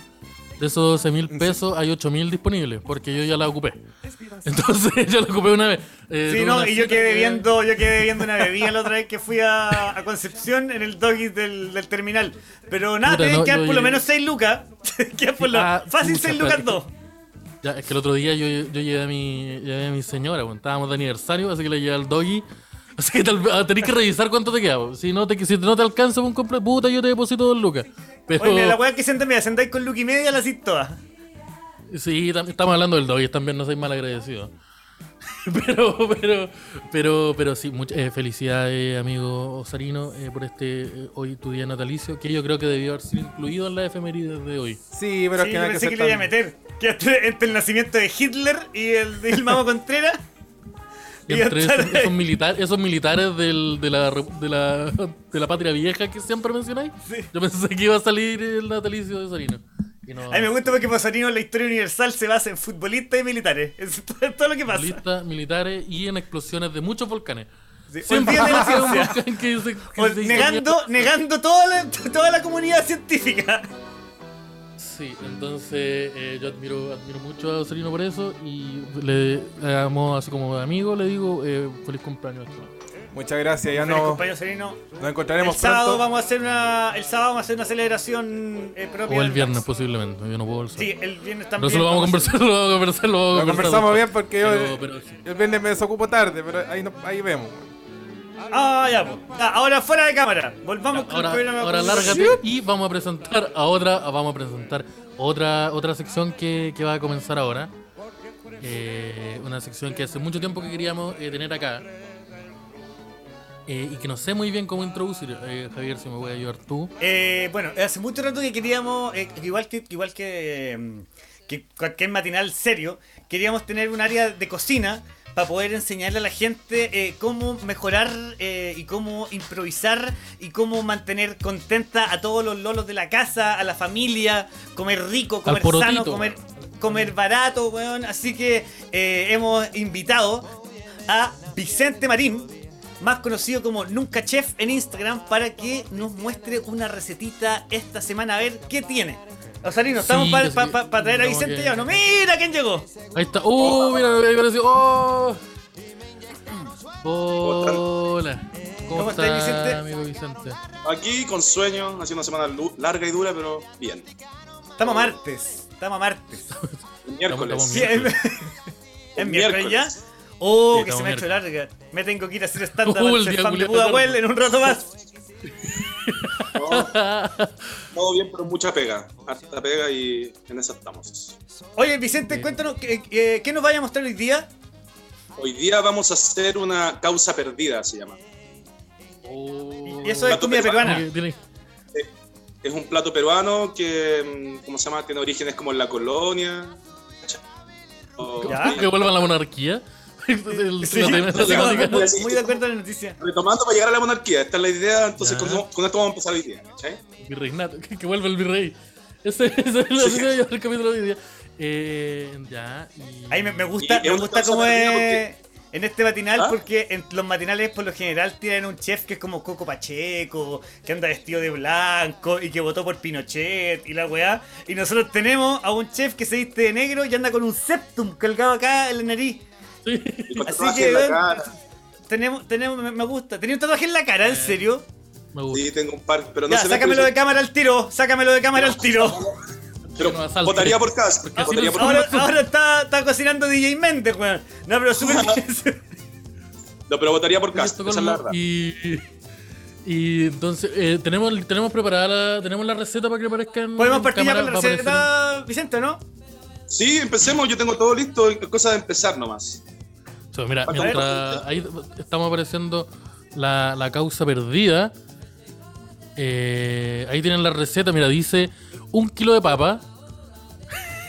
De esos 12 mil pesos hay 8 mil disponibles, porque yo ya la ocupé. Entonces yo la ocupé una vez. Eh, sí, no, y yo quedé viendo, yo quedé viendo una bebida la otra vez que fui a, a Concepción en el doggy del, del terminal. Pero nada, Puta, que por lo menos 6 lucas. que por lo ah, fácil 6 lucas 2. Ya, es que el otro día yo, yo llevé, a mi, llevé a mi señora, bueno, estábamos de aniversario, así que le llevé al doggy. Que tal, ah, tenés que revisar cuánto te queda. Si no te, si no te alcanza un completo, puta, yo te deposito dos lucas. Pero... Oye, la weá que se mira, sentáis con Luke y media, la hacís toda. Sí, estamos hablando del doggy, también no soy mal agradecido. pero, pero, pero, pero sí, muchas eh, felicidades, amigo Osarino, eh, por este eh, hoy tu día natalicio, que yo creo que debió haber sido incluido en la efeméride de hoy. Sí, pero es que, pensé que, le iba a meter. Que entre, el nacimiento de Hitler y el del Mamo Contreras. Y entre esos, militares, esos militares del, de, la, de, la, de la patria vieja que siempre mencionáis, yo pensé que iba a salir el natalicio de Sarino. A mí me gusta porque Pasarino en la historia universal se basa en futbolistas y militares. Es todo lo que pasa. Futbolistas, militares y en explosiones de muchos volcanes. Siempre de la ciencia. negando, negando toda la, toda la comunidad científica. Sí, entonces eh, yo admiro, admiro mucho a Serino por eso y le damos así como amigo, le digo eh, feliz cumpleaños. Muchas gracias, ya no, nos encontraremos el sábado Vamos a hacer una, el sábado vamos a hacer una celebración eh, propia. O el viernes posiblemente, yo no puedo el Sí, el viernes también. No se lo vamos a conversar, lo vamos a conversar, lo vamos a conversar. conversamos bien porque yo el viernes me desocupo tarde, pero ahí, ahí vemos. Ah, ya, pues. ahora fuera de cámara. Volvamos con ahora, el Ahora lárgate y vamos a presentar a otra, vamos a presentar otra, otra sección que, que va a comenzar ahora. Eh, una sección que hace mucho tiempo que queríamos eh, tener acá. Eh, y que no sé muy bien cómo introducir, Javier, si me voy a ayudar tú. bueno, hace mucho rato que queríamos, igual que igual que, que cualquier matinal serio, queríamos tener un área de cocina para poder enseñarle a la gente eh, cómo mejorar eh, y cómo improvisar y cómo mantener contenta a todos los lolos de la casa, a la familia, comer rico, comer sano, comer, comer barato, weón. Así que eh, hemos invitado a Vicente Marín, más conocido como Nunca Chef en Instagram, para que nos muestre una recetita esta semana a ver qué tiene. Osalino, ¿estamos para traer a Vicente ya no? ¡Mira quién llegó! Ahí está. ¡Uh! Mira, me apareció. ¡Oh! Hola. ¿Cómo, ¿Cómo estás, Vicente? amigo Vicente? Aquí con sueño, haciendo una semana larga y dura, pero bien. Estamos a martes. Estamos a martes. miércoles. Sí, ¿Es miércoles ya? Oh, que se me ha hecho larga. Me tengo que ir a hacer estándar uh, al fan de Budahuel en un rato más. todo bien, pero mucha pega. Harta pega y en eso estamos. Oye, Vicente, cuéntanos, ¿qué, nos vaya a mostrar hoy día? Hoy día vamos a hacer una causa perdida, se llama. y eso es comida peruana. Es un plato peruano que, mm, ¿cómo se llama? Tiene orígenes como en la colonia. ¿Que vuelva a la monarquía? Muy de acuerdo en la noticia. Retomando para llegar a la monarquía, esta es la idea, entonces con, esto vamos a empezar hoy día. Virreinato, que, que vuelva el virrey. Ese, es la idea del capítulo de hoy día. Eh, ya. Y... Ahí me, gusta, me gusta cómo es en este matinal, ¿Ah? porque en los matinales por lo general tienen un chef que es como Coco Pacheco, que anda vestido de blanco y que votó por Pinochet y la weá. Y nosotros tenemos a un chef que se viste de negro y anda con un septum colgado acá en la nariz. Así que, tenemos, tenemos, me gusta. ¿Tenía un tatuaje en la cara, en eh, serio? Me gusta. Sí, tengo un par, pero no ya, sácamelo de cámara al tiro, sácamelo de cámara al tiro. Pero votaría por casa. ahora, ahora está, está, cocinando DJ Mente weón. No, pero súper No, pero votaría por casa. Esa es la verdad. Y, y entonces, eh, tenemos, tenemos preparada la, tenemos la receta para que aparezcan. Podemos partir ya con la receta, Vicente, ¿no? Sí, empecemos, yo tengo todo listo, es cosa de empezar nomás. Mira, ahí estamos apareciendo la, la causa perdida. Eh, ahí tienen la receta, mira, dice un kilo de papa.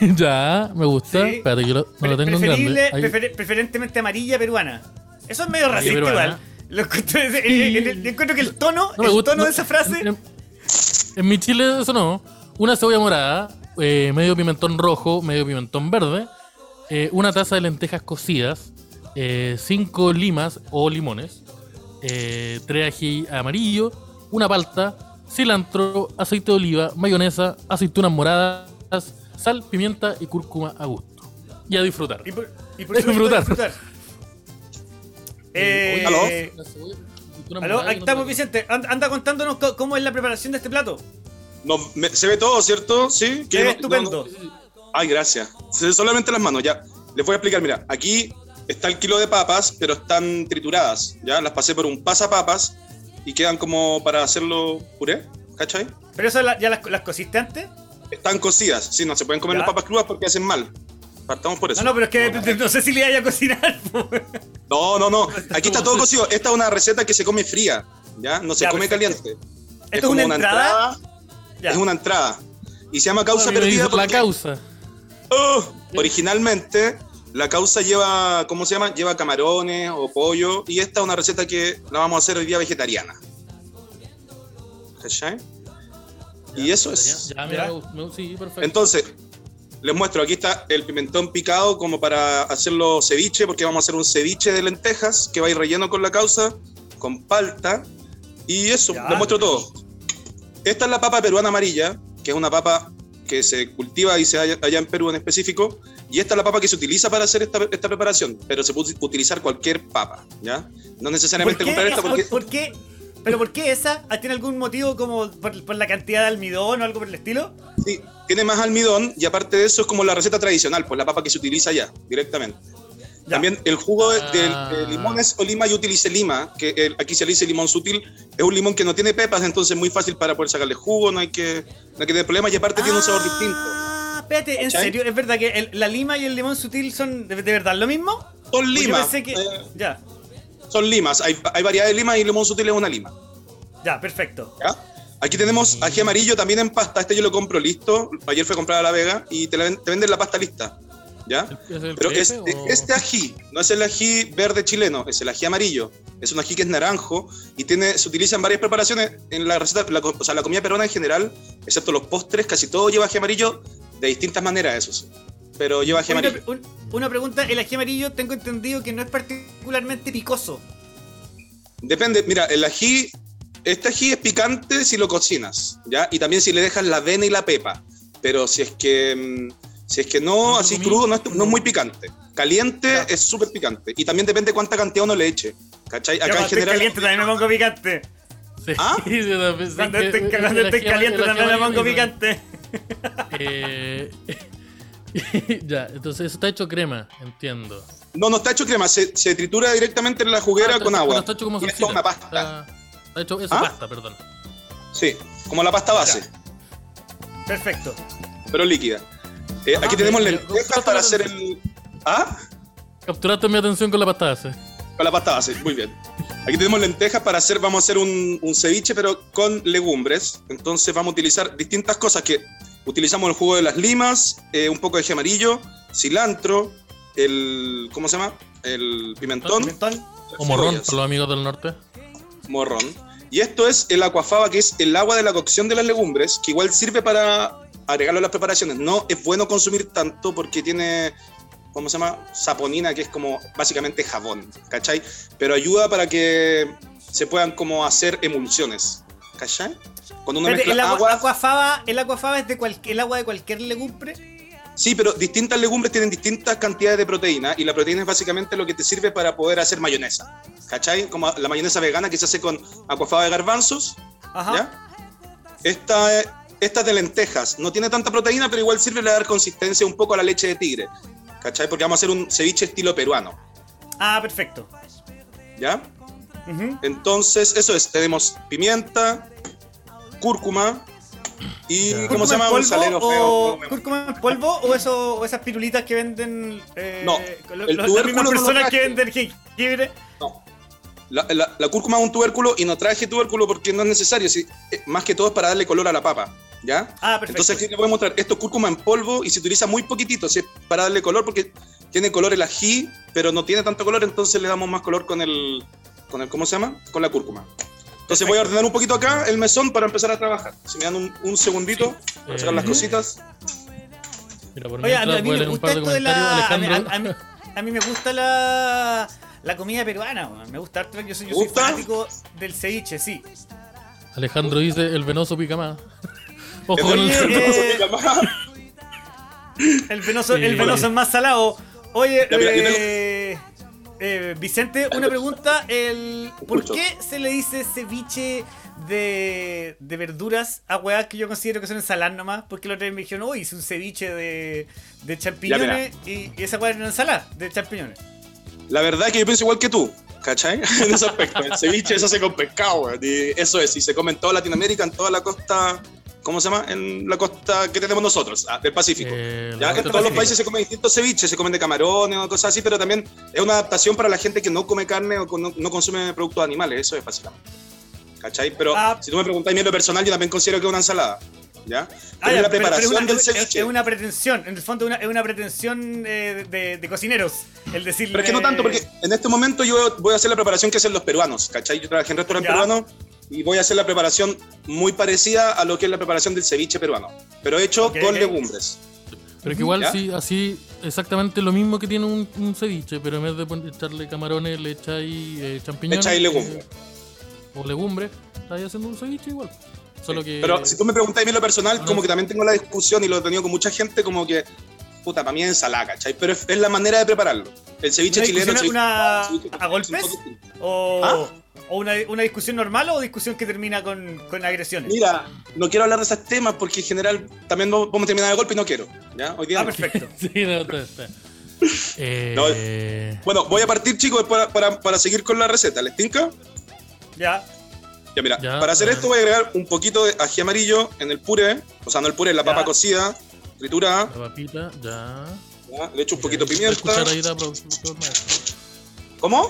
ya, me gusta. Espérate, yo no lo tengo en grande. preferentemente amarilla peruana. Eso es medio racista igual. Lo encuentro, encuentro que el tono, el tono de esa frase. En, en, mi chile eso no. Una cebolla morada, eh, medio pimentón rojo, medio pimentón verde, eh, una taza de lentejas cocidas, eh, cinco limas o limones, tres ají amarillo, una palta, cilantro, aceite de oliva, mayonesa, aceitunas moradas, sal, pimienta y cúrcuma a gusto. Y a disfrutar. Y por, disfrutar. disfrutar. ¿Aló? ¿Aló? Ahí estamos, Vicente. Anda contándonos cómo es la preparación de este plato. No, se ve todo, ¿cierto? Sí. Se ve estupendo. Ay, gracias. Solamente las manos, ya. Les voy a explicar, mira, aquí está el kilo de papas, pero están trituradas, ¿ya? Las pasé por un pasapapas y quedan como para hacerlo puré, ¿cachai? ¿Pero eso ya las, las cosiste antes? Están cocidas, sí, no se pueden comer las papas crudas porque hacen mal. Partamos por eso. No, no, pero es que no, sé si le vaya a cocinar. no, no, no. Aquí está todo cocido. Esta es una receta que se come fría, ¿ya? No se come caliente. ¿Esto es, como una entrada es una entrada. Y se llama causa perdida porque... La causa. Oh, originalmente, la causa lleva, ¿cómo se llama? Lleva camarones o pollo. Y esta es una receta que la vamos a hacer hoy día vegetariana. ¿Cachai? Y eso es. sí, perfecto. Entonces, les muestro, aquí está el pimentón picado como para hacerlo ceviche, porque vamos a hacer un ceviche de lentejas que va a ir relleno con la causa, con palta. Y eso, les muestro todo. Esta es la papa peruana amarilla, que es una papa que se cultiva y se allá en Perú en específico, y esta es la papa que se utiliza para hacer esta, preparación, pero se puede utilizar cualquier papa, ¿ya? No necesariamente comprar esta porque... ¿Por qué? ¿Pero por qué esa? ¿Tiene algún motivo como por, la cantidad de almidón o algo por el estilo? Sí, tiene más almidón y aparte de eso es como la receta tradicional, pues la papa que se utiliza allá, directamente. También el jugo de, ah. limones o lima, yo utilicé lima, que aquí se le dice limón sutil, es un limón que no tiene pepas, entonces es muy fácil para poder sacarle jugo, no hay que, no hay que tener problemas y aparte tiene un sabor distinto. Ah, espérate, ¿en serio? ¿Es verdad que la lima y el limón sutil son de, verdad lo mismo? Son limas. Que... Eh, ya. Son limas, hay, hay variedades de lima y limón sutil es una lima. Ya, perfecto. Aquí tenemos ají amarillo también en pasta. Este yo lo compro listo. Ayer fue a comprar a La Vega y te, te venden la pasta lista. ¿Ya? Pero es, este ají no es el ají verde chileno, es el ají amarillo. Es un ají que es naranjo y tiene, se utiliza en varias preparaciones en la receta, o sea, la comida peruana en general, excepto los postres, casi todo lleva ají amarillo de distintas maneras, eso sí. Pero lleva ají amarillo. Una, pregunta, el ají amarillo tengo entendido que no es particularmente picoso. Depende, mira, el ají, este ají es picante si lo cocinas, ¿ya? Y también si le dejas la avena y la pepa. Pero si es que mm, si es que no, así crudo, no es, no es, muy picante. Caliente es súper picante. Y también depende cuánta cantidad uno le eche. ¿Cachai? Acá en general. caliente también me pongo picante. Sí, ¿Ah? cuando estoy, caliente también me pongo picante. Eh, ya, entonces eso está hecho crema, entiendo. No, no está hecho crema, se, se tritura directamente en la juguera ah, con agua. está hecho como y esto es una pasta. Está, hecho eso, ¿Ah? pasta, perdón. Sí, como la pasta base. Perfecto. Pero líquida. Eh, aquí tenemos lentejas para hacer el. ¿Ah? Capturaste mi atención con la pasta base. Con la pasta base, muy bien. Aquí tenemos lentejas para hacer, vamos a hacer un, ceviche, pero con legumbres. Entonces vamos a utilizar distintas cosas que utilizamos el jugo de las limas, eh, un poco de eje amarillo, cilantro, el. ¿Cómo se llama? El pimentón. ¿Pimentón? O morrón, para los amigos del norte. Morrón. Y esto es el aquafaba, que es el agua de la cocción de las legumbres, que igual sirve para agregarlo a las preparaciones. No es bueno consumir tanto porque tiene, ¿cómo se llama? Saponina, que es como básicamente jabón, ¿cachai? Pero ayuda para que se puedan como hacer emulsiones, ¿cachai? Cuando uno mezcla el agua, aquafaba, ¿El aquafaba es de el agua de cualquier legumbre? Sí, pero distintas legumbres tienen distintas cantidades de proteína y la proteína es básicamente lo que te sirve para poder hacer mayonesa. ¿Cachai? Como la mayonesa vegana que se hace con aquafaba de garbanzos. Ajá. ¿ya? Esta esta de lentejas. No tiene tanta proteína, pero igual sirve para dar consistencia un poco a la leche de tigre. ¿Cachai? Porque vamos a hacer un ceviche estilo peruano. Ah, perfecto. ¿Ya? Entonces, eso es. Tenemos pimienta, cúrcuma y. ¿Cómo se llama? Un salero feo. ¿Cúrcuma en polvo o, eso, o esas pirulitas que venden. Eh, no. el las mismas personas que venden jengibre. No. La, la, cúrcuma es un tubérculo y no traje tubérculo porque no es necesario, eh, más que todo es para darle color a la papa. ¿Ya? Ah, perfecto. Entonces aquí le voy a mostrar, esto es cúrcuma en polvo y se utiliza muy poquitito, ¿sí? para darle color porque tiene color el ají, pero no tiene tanto color, entonces le damos más color con el, con el ¿cómo se llama? Con la cúrcuma. Entonces voy a ordenar un poquito acá el mesón para empezar a trabajar. Si me dan un, un segundito para sacar las cositas. Mira, por Oye, a mí, me gusta esto de la... a mí me gusta la la comida peruana, me gusta harto. Yo soy, yo soy fanático del ceviche, sí. Alejandro dice el venoso pica más. Ojo con el, eh, el venoso. el venoso es más salado. Oye, eh, eh, Vicente, una pregunta. El, ¿Por qué se le dice ceviche de, de verduras a weas que yo considero que son ensaladas nomás? Porque la otra vez me dijeron, uy, hice un ceviche de, de champiñones y, y, esa wea era una ensalada de champiñones. La verdad es que yo pienso igual que tú, ¿cachai? en ese aspecto. El ceviche se hace con pescado, eso es, y se come en toda Latinoamérica, en toda la costa, ¿cómo se llama? En la costa que tenemos nosotros, ah, del Pacífico. Eh, ¿Ya? En todos los países se comen distintos ceviches, se comen de camarones o cosas así, pero también es una adaptación para la gente que no come carne o no, consume productos animales, eso es básicamente. ¿Cachai? Pero ah. si tú me preguntas a mí en lo personal, yo también considero que es una ensalada. ¿ya? Ah, la preparación del ceviche. Es una pretensión, en el fondo es una pretensión eh, de, cocineros, el decirle... Pero es que no tanto, porque en este momento yo voy a hacer la preparación que hacen los peruanos, ¿cachai? Yo trabajé en restaurante peruano y voy a hacer la preparación muy parecida a lo que es la preparación del ceviche peruano, pero hecho con legumbres. Pero que igual sí, así exactamente lo mismo que tiene un, ceviche, pero en vez de echarle camarones le echáis eh, champiñones. Le echáis legumbres. o legumbres, estáis haciendo un ceviche igual. Pero si tú me preguntas a mí lo personal, como que también tengo la discusión y lo he tenido con mucha gente, como que, puta, para mí es ensalada, ¿cachai? Pero es, la manera de prepararlo. El ceviche chileno... una... ¿A golpes? ¿O, ¿Ah? ¿O una, una, discusión normal o discusión que termina con, con, agresiones? Mira, no quiero hablar de esos temas porque en general también vamos a terminar de golpe y no quiero. ¿ya? Hoy día ah, perfecto. sí, no, eh... bueno, voy a partir, chicos, para, para, para seguir con la receta. ¿Les tinca? Ya. Ya, mira, para hacer esto voy a agregar un poquito de ají amarillo en el puré. O sea, no el puré, la papa cocida, triturada. La papita, ya. Le echo un poquito de pimienta. Cucharaditas ¿Cómo?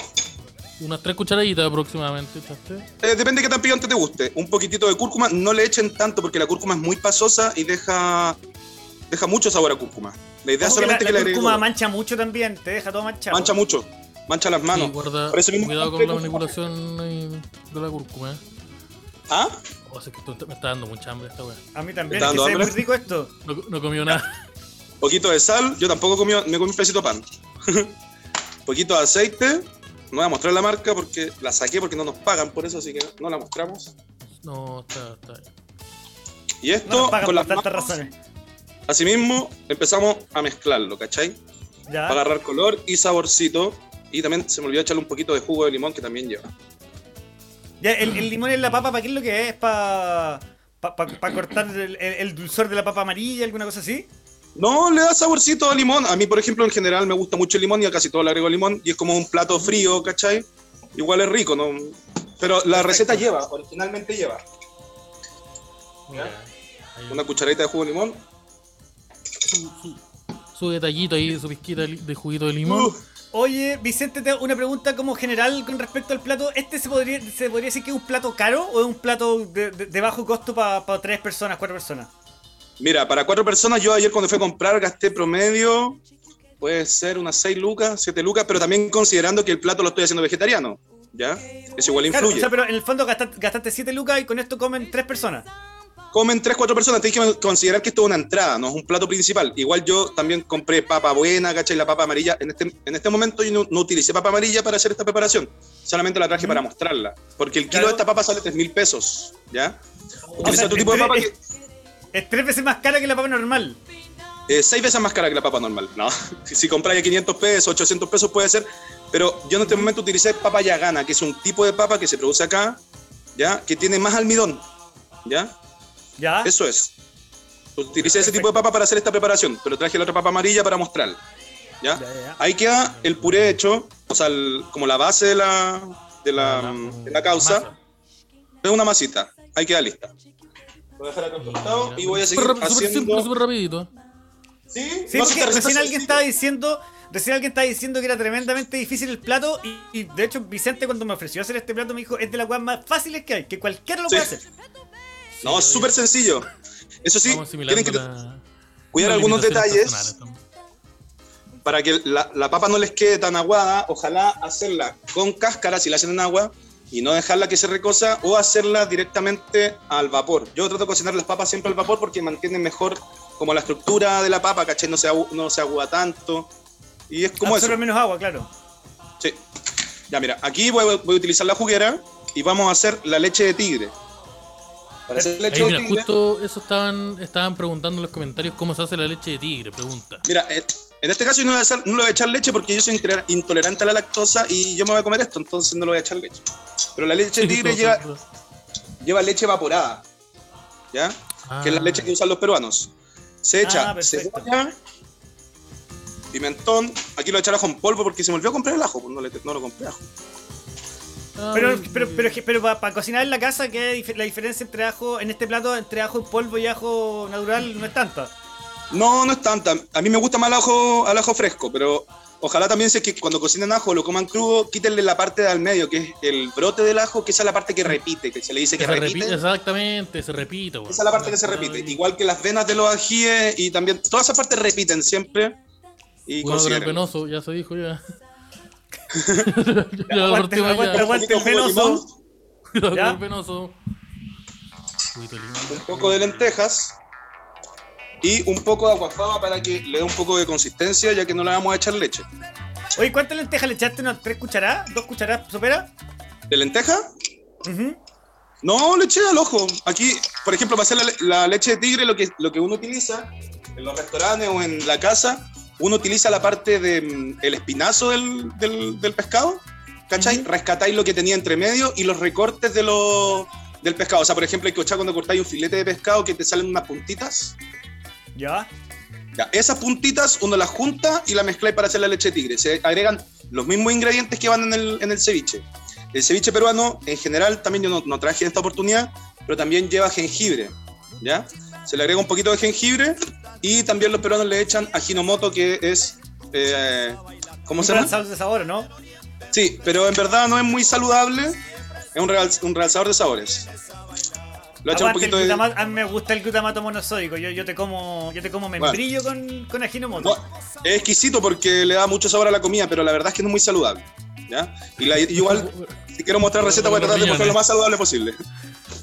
Unas tres cucharaditas aproximadamente. Eh, depende de qué tan picante te guste. Un poquitito de cúrcuma. No le echen tanto porque la cúrcuma es muy pasosa y deja, deja mucho sabor a cúrcuma. La idea es solamente que la, le la mancha mucho también, te deja todo manchado. Mancha mucho, mancha las manos. Por eso mismo cuidado con la manipulación de la cúrcuma. ¿eh? ¿Ah? O oh, sea, que tú, me está dando mucha hambre esta weá. A mí también, es que muy rico esto. No, no comió nada. Poquito de sal, yo tampoco comí, me comí un pedacito de pan. Poquito de aceite, no voy a mostrar la marca porque la saqué porque no nos pagan por eso, así que no la mostramos. No, está, está. Y esto, con las tantas razones. Asimismo, empezamos a mezclarlo, ¿cachai? Ya. Para agarrar color y saborcito. Y también se me olvidó echarle un poquito de jugo de limón que también lleva. Ya, el, limón en la papa, ¿para qué es lo que es? ¿Para pa, cortar el, dulzor de la papa amarilla, alguna cosa así? No, le da saborcito a limón. A mí, por ejemplo, en general me gusta mucho el limón y a casi todo le agrego limón. Y es como un plato frío, ¿cachai? Igual es rico, ¿no? Pero la receta lleva, originalmente lleva. Una cucharadita de jugo de limón. Su, detallito ahí, su pizquita de juguito de limón. Oye, Vicente, te una pregunta como general con respecto al plato. ¿Este se podría, se podría decir que es un plato caro o es un plato de, bajo costo para tres personas, cuatro personas? Mira, para cuatro personas, yo ayer cuando fui a comprar gasté promedio, puede ser unas seis lucas, siete lucas, pero también considerando que el plato lo estoy haciendo vegetariano. ¿Ya? Eso igual influye. o sea, pero en el fondo gastaste, gastaste siete lucas y con esto comen tres personas comen 3, 4 personas, tienes que considerar que esto es una entrada, no es un plato principal. Igual yo también compré papa buena, ¿cachai? La papa amarilla. En este, en este momento yo no, utilicé papa amarilla para hacer esta preparación, solamente la traje para mostrarla. Porque el kilo de esta papa sale 3 mil pesos, ¿ya? Utiliza otro tipo de papa que... Es tres veces más cara que la papa normal. Eh, seis veces más cara que la papa normal, ¿no? Si, compras a 500 pesos, 800 pesos puede ser, pero yo en este momento utilicé papa yagana, que es un tipo de papa que se produce acá, ¿ya? Que tiene más almidón, ¿ya? Eso es. Utilicé ese tipo de papa para hacer esta preparación, pero traje la otra papa amarilla para mostrar. ¿ya? Ahí queda el puré hecho, o sea, como la base de la, de la, de la causa. Es una masita. Ahí queda lista. Voy a dejar acá costado y voy a seguir super, haciendo... Súper rapidito. Sí, sí porque recién alguien estaba diciendo... Recién alguien estaba diciendo que era tremendamente difícil el plato y, de hecho Vicente cuando me ofreció hacer este plato me dijo es de las cosas más fáciles que hay, que cualquiera lo puede hacer. No, es súper sencillo. Eso sí, tienen que cuidar algunos detalles para que la, papa no les quede tan aguada. Ojalá hacerla con cáscara si la hacen en agua y no dejarla que se recosa o hacerla directamente al vapor. Yo trato de cocinar las papas siempre al vapor porque mantienen mejor como la estructura de la papa, ¿caché? No se, no se agua tanto. Y es como Absorbe menos agua, claro. Sí. Ya, mira, aquí voy a utilizar la juguera y vamos a hacer la leche de tigre. Ahí, mira, justo eso estaban, estaban preguntando en los comentarios cómo se hace la leche de tigre, pregunta. Mira, eh, en este caso yo no, le voy a echar leche porque yo soy intolerante a la lactosa y yo me voy a comer esto, entonces no le voy a echar leche. Pero la leche tigre lleva, lleva leche evaporada, ¿ya? Que es la leche que usan los peruanos. Se echa ah, cebolla, pimentón, aquí lo voy a echar ajo en polvo porque se me olvidó comprar el ajo, pues no, le, no lo compré ajo. Pero, pero, pero, pero para, cocinar en la casa, ¿qué la diferencia entre ajo, en este plato, entre ajo en polvo y ajo natural no es tanta? No, no es tanta. A mí me gusta más el ajo, al ajo fresco, pero ojalá también sé que cuando cocinen ajo lo coman crudo, quítenle la parte de al medio, que es el brote del ajo, que esa es la parte que repite, que se le dice que, repite. Exactamente, se repite. Esa es la parte que se repite. Igual que las venas de los ajíes y también, todas esas partes repiten siempre. Y bueno, penoso, ya se dijo ya. aguante, aguante, penoso. penoso. Un poco de lentejas. Y un poco de aguafaba para que le dé un poco de consistencia, ya que no le vamos a echar leche. Oye, ¿cuántas lentejas le echaste? ¿Unas tres cucharadas? ¿Dos cucharadas sopera? ¿De lenteja? No, le eché al ojo. Aquí, por ejemplo, para hacer la, leche de tigre, lo que, lo que uno utiliza en los restaurantes o en la casa uno utiliza la parte del mm, el espinazo del, del, pescado, ¿cachai? Rescatáis lo que tenía entre medio y los recortes de lo, del pescado. O sea, por ejemplo, hay que echar cuando cortáis un filete de pescado que te salen unas puntitas. ¿Ya? Ya, esas puntitas uno las junta y la mezcláis para hacer la leche de tigre. Se agregan los mismos ingredientes que van en el, en el ceviche. El ceviche peruano, en general, también yo no, no traje en esta oportunidad, pero también lleva jengibre, ¿ya? Se le agrega un poquito de jengibre y también los peruanos le echan ajinomoto, que es. Eh, ¿Cómo se llama? Un realzador de sabores, ¿no? Sí, pero en verdad no es muy saludable. Es un, realzador de sabores. Lo un poquito de... A mí me gusta el glutamato monosódico. Yo, yo te como yo te como membrillo con, con ajinomoto. es exquisito porque le da mucho sabor a la comida, pero la verdad es que no es muy saludable. ¿ya? Y, la, igual, si quiero mostrar receta, voy a tratar de mostrar lo más saludable posible.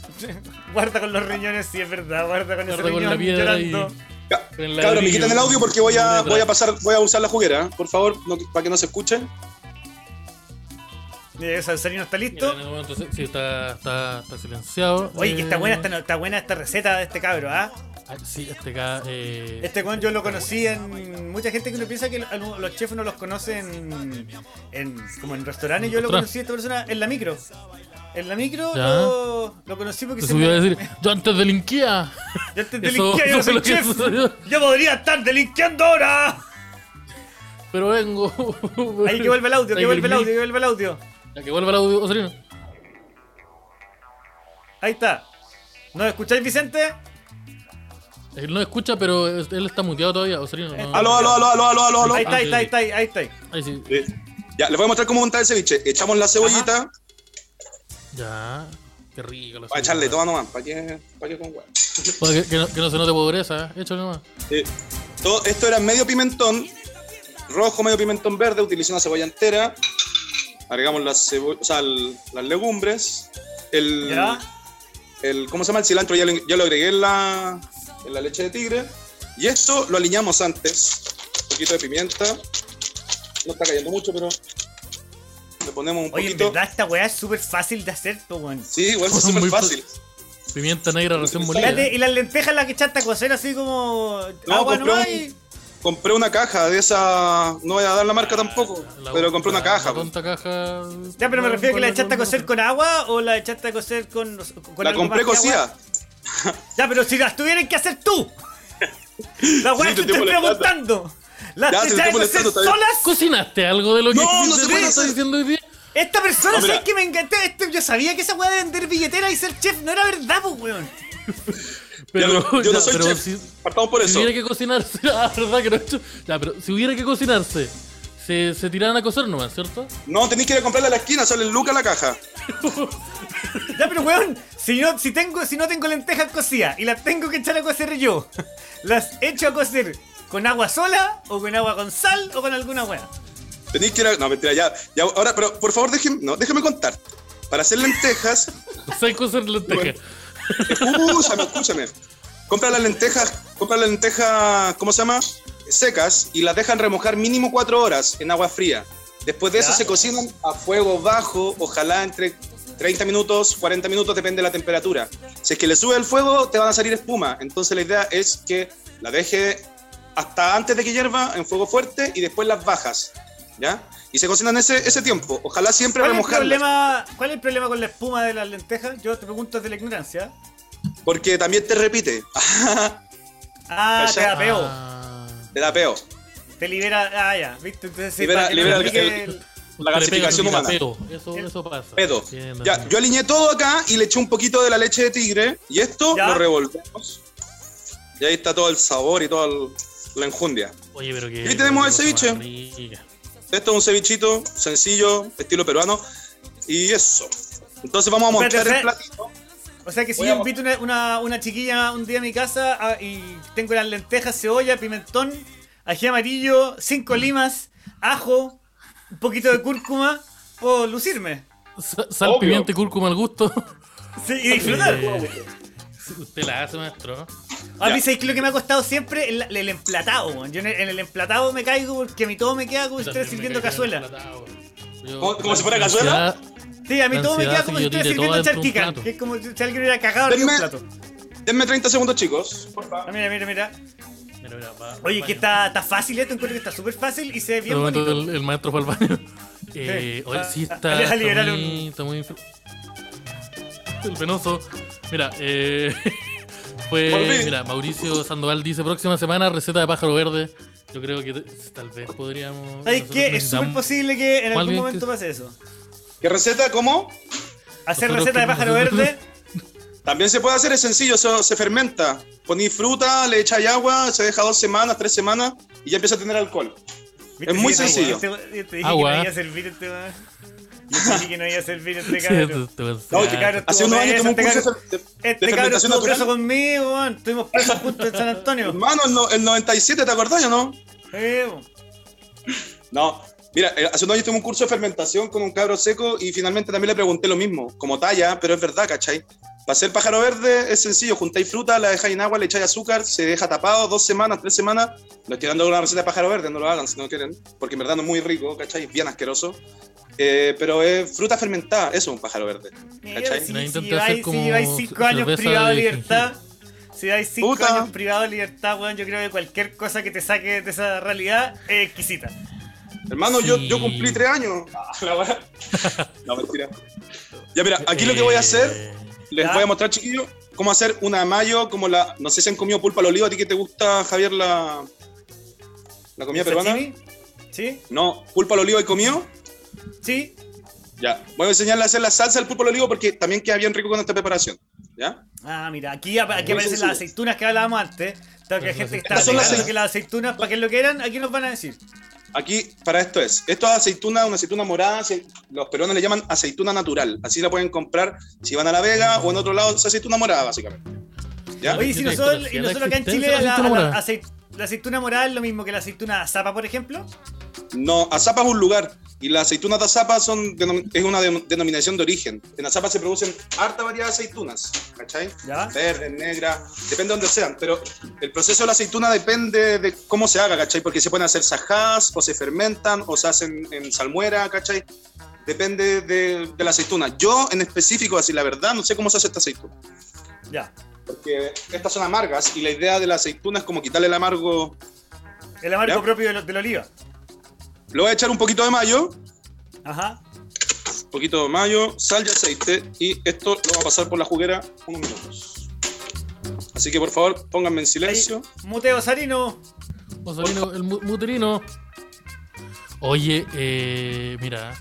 guarda con los riñones, sí, es verdad. Guarda con guarda ese con la piedra llorando. Y... Cabrón, me quitan el audio porque voy a, voy a pasar, voy a usar la juguera, ¿eh? por favor, para que no se escuche. ¿Salserino está listo? sí, está, está, está silenciado. Oye, que está buena, eh, está, está, buena esta receta de este cabro, ¿ah? ah sí, este ca eh... Este con yo lo conocí en. Mucha gente que no piensa que los chefs no los conocen en, como en restaurantes. Yo lo conocí a esta persona en la micro. En la micro lo, lo, conocí porque se, subió a decir, yo antes delinquía. Yo antes delinquía, yo soy chef. Yo podría estar delinquiendo ahora. Pero vengo. Ahí que vuelve el audio, que vuelve el audio, que vuelve el audio. Ya que vuelva el audio, Osorino. Ahí está. ¿Nos escucháis, Vicente? Él no escucha, pero él está muteado todavía, Osorino. No. Aló, aló, aló, aló, aló, aló. Ahí está, ahí está, ahí está, ahí está. Ahí sí. Ya, les voy a mostrar cómo montar el ceviche. Echamos la cebollita. Ya. Qué rico. Para echarle todo nomás. ¿Para qué, para qué con huevo? que, que, no, que no se note pobreza, ¿eh? Échale nomás. todo esto era medio pimentón rojo, medio pimentón verde. Utilicé una cebolla entera agregamos las, o sea, las legumbres, el, el, ¿cómo se llama? El cilantro ya lo, ya lo agregué en la, en la leche de tigre. Y esto lo aliñamos antes. Un poquito de pimienta. No está cayendo mucho, pero le ponemos un Oye, poquito. en verdad esta weá es súper fácil de hacer, pues, weón. Sí, weón, es súper fácil. Pimienta negra recién molida. Y las lentejas las que echaste a cocer así como no, agua no hay compré una caja de esa. No voy a dar la marca tampoco, pero compré una caja. caja. Ya, pero me refiero a que la echaste a cocer con agua o la echaste a cocer con. con la compré cocida. Ya, pero si las tuvieran que hacer tú. La weá te estoy preguntando. ¿Las ya, te solas? ¿Cocinaste algo de lo que no, no se puede está diciendo hoy día? Esta persona, ¿sabes que me encanté? Este, yo sabía que esa weá de vender billetera y ser chef no era verdad, pues, weón. Pero, yo no soy chef. Si, Partamos por eso. Si hubiera que cocinarse, la verdad que no he hecho. Ya, pero si hubiera que cocinarse, se, se tiraran a cocer nomás, ¿cierto? No, tenéis que ir a comprarle a la esquina, sale el Luca a la caja. ya, pero weón, si no, si tengo, si no tengo lentejas cocidas y las tengo que echar a cocer yo, ¿las echo a cocer con agua sola o con agua con sal o con alguna weá? Tenéis que ir a. No, mentira, ya. ya ahora, pero por favor, déjeme, no, déjame contar. Para hacer lentejas. sé cocer lentejas. Escúchame, escúchame. Compra las lentejas, compra las lentejas, ¿cómo se llama? Secas y las dejan remojar mínimo 4 horas en agua fría. Después de eso se cocinan a fuego bajo, ojalá entre 30 minutos, 40 minutos, depende de la temperatura. Si es que le sube el fuego, te van a salir espuma. Entonces la idea es que la deje hasta antes de que hierva en fuego fuerte y después las bajas. ¿Ya? Y se cocinan ese, ese tiempo. Ojalá siempre ¿Cuál Es el problema, ¿Cuál es el problema con la espuma de las lentejas? Yo te pregunto desde la ignorancia. Porque también te repite. ah, te da peo. Ah. Te da peo. Te libera. Ah, ya, ¿viste? Entonces, libera, libera el, la gasificación humana. Eso, eso pasa. Pedo. Ya, yo alineé todo acá y le eché un poquito de la leche de tigre. Y esto lo revolvemos. Y ahí está todo el sabor y toda la enjundia. Oye, pero que. Y ahí tenemos el ceviche. Esto es un cevichito sencillo, estilo peruano. Y eso. Entonces vamos a montar el platito. O sea que si yo invito una, una, chiquilla un día a mi casa ah, y tengo las lentejas, cebolla, pimentón, ají amarillo, cinco limas, ajo, un poquito de cúrcuma, puedo lucirme. Sal, pimienta y cúrcuma al gusto. Sí, y disfrutar. Eh, usted la hace, maestro. A mí, ¿sabéis que lo que me ha costado siempre? El, el emplatado, Yo en el, emplatado me caigo porque a mí todo me queda como si estuviera sirviendo cazuela. ¿Como, si fuera cazuela? Sí, a mí todo me queda como si estuviera sirviendo charquicán. Que es como si alguien hubiera cagado en un plato. Denme 30 segundos, chicos. Por favor. Ah, mira, mira, mira. Oye, que está, está fácil esto, encuentro que está súper fácil y se ve bien bonito. El, maestro fue al baño. Eh, oye, sí, está, está, muy, está muy... El penoso. Mira, eh... Pues, mira, Mauricio Sandoval dice: próxima semana receta de pájaro verde. Yo creo que tal vez podríamos. ¿Sabes qué? Es súper posible que en algún momento pase eso. ¿Qué receta? ¿Cómo? Hacer receta de pájaro verde. También se puede hacer, es sencillo, eso se fermenta. Poní fruta, le echáis agua, se deja dos semanas, tres semanas y ya empieza a tener alcohol. Es muy sencillo. Este, te dije que iba a servir este Yo te dije que no iba a servir este cabrón. No, este cabrón Hace unos años tomó un curso de, Este cabrón estuvo preso conmigo, man. Estuvimos presos juntos en San Antonio. Hermano, el 97, ¿te acordás o no? Sí, No, Mira, eh, hace unos años tuve un curso de fermentación con un cabro seco y finalmente también le pregunté lo mismo, como talla, pero es verdad, ¿cachai? Para hacer pájaro verde es sencillo, juntáis fruta, la dejáis en agua, le echáis azúcar, se deja tapado dos semanas, tres semanas. No estoy dando una receta de pájaro verde, no lo hagan si no quieren, porque en verdad no es muy rico, ¿cachai? Es bien asqueroso. Eh, pero es fruta fermentada, eso es un pájaro verde. ¿cachai? Si, si, lleváis, si lleváis cinco años privado de libertad, si lleváis cinco años privado de libertad, bueno, yo creo que cualquier cosa que te saque de esa realidad es exquisita. Hermano, yo, yo cumplí tres años. no, mentira. Ya, mira, aquí lo que voy a hacer, les voy a mostrar, chiquillos, cómo hacer una mayo como la. No sé si han comido pulpa al olivo. ¿A ti que te gusta, Javier, la, la comida peruana? ¿Sí? No, pulpa al olivo he comido. Sí. Ya, voy a enseñarle a hacer la salsa del pulpo al olivo porque también queda bien rico con esta preparación. ¿Ya? Ah, mira, aquí, aquí aparecen las aceitunas que hablábamos antes. que la gente está son las, que las aceitunas, para que lo que eran, aquí nos van a decir. Aquí, para esto es. Esto es aceituna, una aceituna morada. Los peruanos le llaman aceituna natural. Así la pueden comprar si van a La Vega o en otro lado. Es aceituna morada, básicamente. ¿Ya? Oye, si nosotros, y nosotros acá en Chile la, la, aceituna morada es lo mismo que la aceituna zapa, por ejemplo. No, Azapa es un lugar y las aceitunas de Azapa son, es una denominación de origen. En Azapa se producen harta variedad de aceitunas, ¿cachai? Verdes, negras, depende de donde sean, pero el proceso de la aceituna depende de cómo se haga, ¿cachai? Porque se pueden hacer sajás, o se fermentan, o se hacen en salmuera, ¿cachai? Depende de, la aceituna. Yo, en específico, así la verdad, no sé cómo se hace esta aceituna. Ya. Porque estas son amargas y la idea de la aceituna es como quitarle el amargo. El amargo propio de, de la oliva. Le voy a echar un poquito de mayo. Ajá. Un poquito de mayo, sal y aceite. Y esto lo voy a pasar por la juguera unos minutos. Así que por favor, pónganme en silencio. muteo Sarino. Sarino, el muterino. Oye, eh, mira.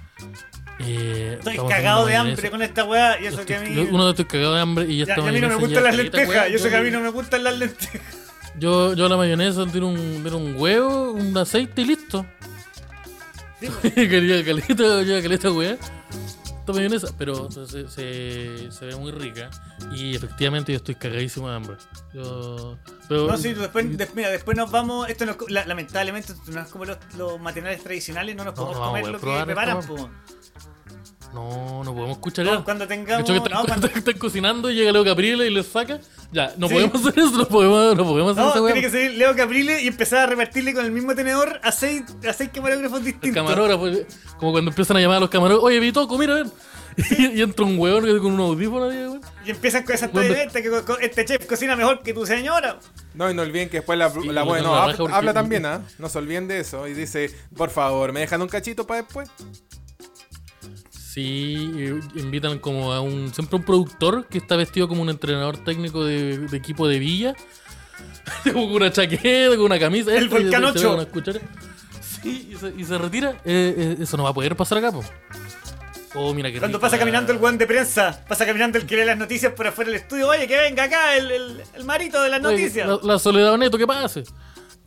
Eh, estoy cagado de hambre con esta weá y eso que a mí. Uno de estoy cagado de hambre y ya, está. a mí no me gustan las lentejas. Yo sé que a mí no me gustan las lentejas. Yo, yo la mayonesa tiro un, tiro un huevo, un aceite y listo. Quería caleta, lleva caleta, weá. Esta mayonesa, pero se, se, se, ve muy rica. Y efectivamente yo estoy cagadísimo de hambre. Yo, pero, no, sí, después, mira, después nos vamos. Esto no, lamentablemente no es como los, los, materiales tradicionales, no nos podemos comer lo que preparan, no, no podemos escuchar no, Cuando tengamos. De hecho, que están, no, cuando... están cocinando, llega Leo Caprile y les saca. Ya, no podemos hacer eso, no podemos, no podemos hacer no, Tiene que ser Leo Caprile y empezar a repartirle con el mismo tenedor a seis, a seis camarógrafos distintos. El camarógrafo, como cuando empiezan a llamar a los camarógrafos, oye, Vitoco, mira, ven. y, entra un hueón con un audífono. Y empiezan con esa talleretas que este chef cocina mejor que tu señora. No, y no olviden que después la, la bueno, habla, también, ¿ah? No se olviden de eso. Y dice, por favor, ¿me dejan un cachito para después? Sí, invitan como a un. Siempre un productor que está vestido como un entrenador técnico de, equipo de villa. con una chaqueta, con una camisa. El volcán 8. Sí, y se, retira. Eh, eh, eso no va a poder pasar acá, po. Oh, mira que Cuando pasa caminando el buen de prensa, pasa caminando el que lee las noticias por afuera del estudio. Oye, que venga acá el, el, marito de las noticias. La, Soledad Neto, ¿qué pase?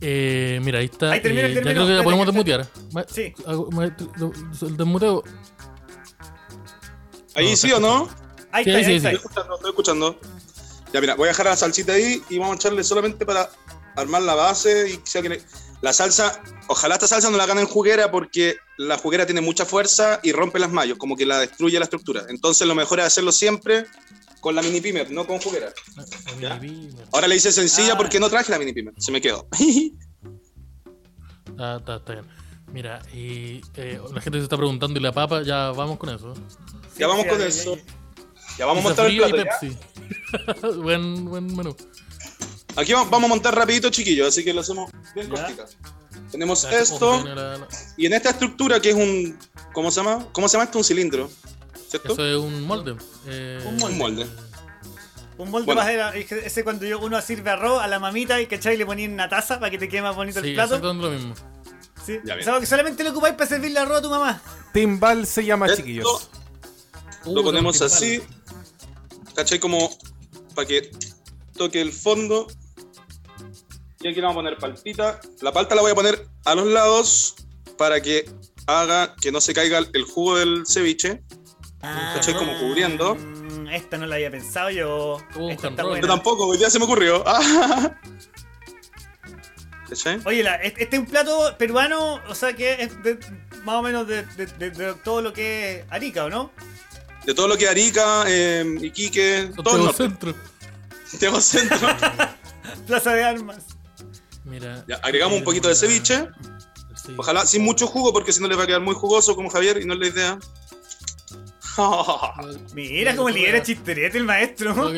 Eh, mira, ahí está. Ahí termina, eh, ya creo que la podemos desmutear. Sí. El desmuteo. ¿Ahí sí o no? Ahí está, sí, Estoy escuchando, estoy escuchando. Ya, mira, voy a dejar la salsita ahí y vamos a echarle solamente para armar la base y sea que la salsa, ojalá esta salsa no la hagan en juguera porque la juguera tiene mucha fuerza y rompe las mallos, como que la destruye la estructura. Entonces lo mejor es hacerlo siempre con la mini pimer, no con juguera. Ahora le hice sencilla ah. porque no traje la mini pimer, se me quedó. ah, está, está bien. Mira, y eh, la gente se está preguntando y la papa, ya vamos con eso. Ya vamos con eso. Ya vamos a montar el plato. Pepsi. buen, buen menú. Aquí vamos, a montar rapidito, chiquillos, así que lo hacemos bien cortita. Tenemos esto. Y en esta estructura que es un. ¿Cómo se llama? ¿Cómo se llama esto? Un cilindro. ¿Cierto? Eso es un molde. Eh, un molde. Un molde. Un molde más era, ese cuando yo, uno sirve arroz a la mamita y que y le ponía en una taza para que te quede más bonito el plato. Sí, lo mismo. Sí. o sea, que solamente lo ocupáis para servirle arroz a tu mamá. Timbal se llama, chiquillos. Lo ponemos así. ¿Cachai? Como para que toque el fondo. Y aquí le vamos a poner palpita. La palta la voy a poner a los lados. para que haga que no se caiga el jugo del ceviche. Ah, ¿Cachai? Como cubriendo. Mm, esta no la había pensado yo. yo tampoco, hoy día se me ocurrió. Oye, este es un plato peruano, o sea que es más o menos de, todo lo que es Arica, ¿o no? De todo lo que es Arica, eh, Iquique, todo el Centro. Santiago Centro. Plaza de Armas. Mira. agregamos un poquito de ceviche. Ojalá sin mucho jugo, porque si no le va a quedar muy jugoso como Javier y no es la idea. Mira cómo libera chisterete el maestro.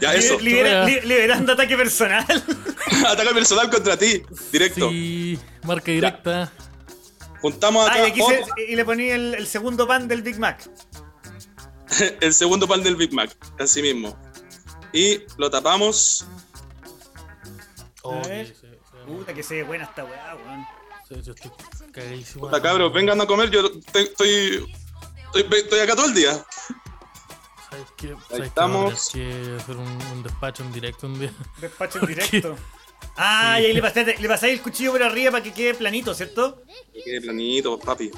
ya, eso. liberando ataque personal. ataque personal contra ti, directo. Sí, marca directa. Juntamos acá. Ah, y, le poní el, segundo pan del Big Mac. el segundo pan del Big Mac, así mismo. Y lo tapamos. Oh, Puta que se ve buena esta weá, weón. Yo estoy cagadísimo. Puta cabros, vengan a comer, yo estoy, estoy, acá todo el día. ¿Sabes qué? Ahí estamos. que hacer un, despacho en directo un día. Despacho en directo. Ah, y ahí le pasáis, le pasáis el cuchillo por arriba para que quede planito, ¿cierto? Que quede planito, papi.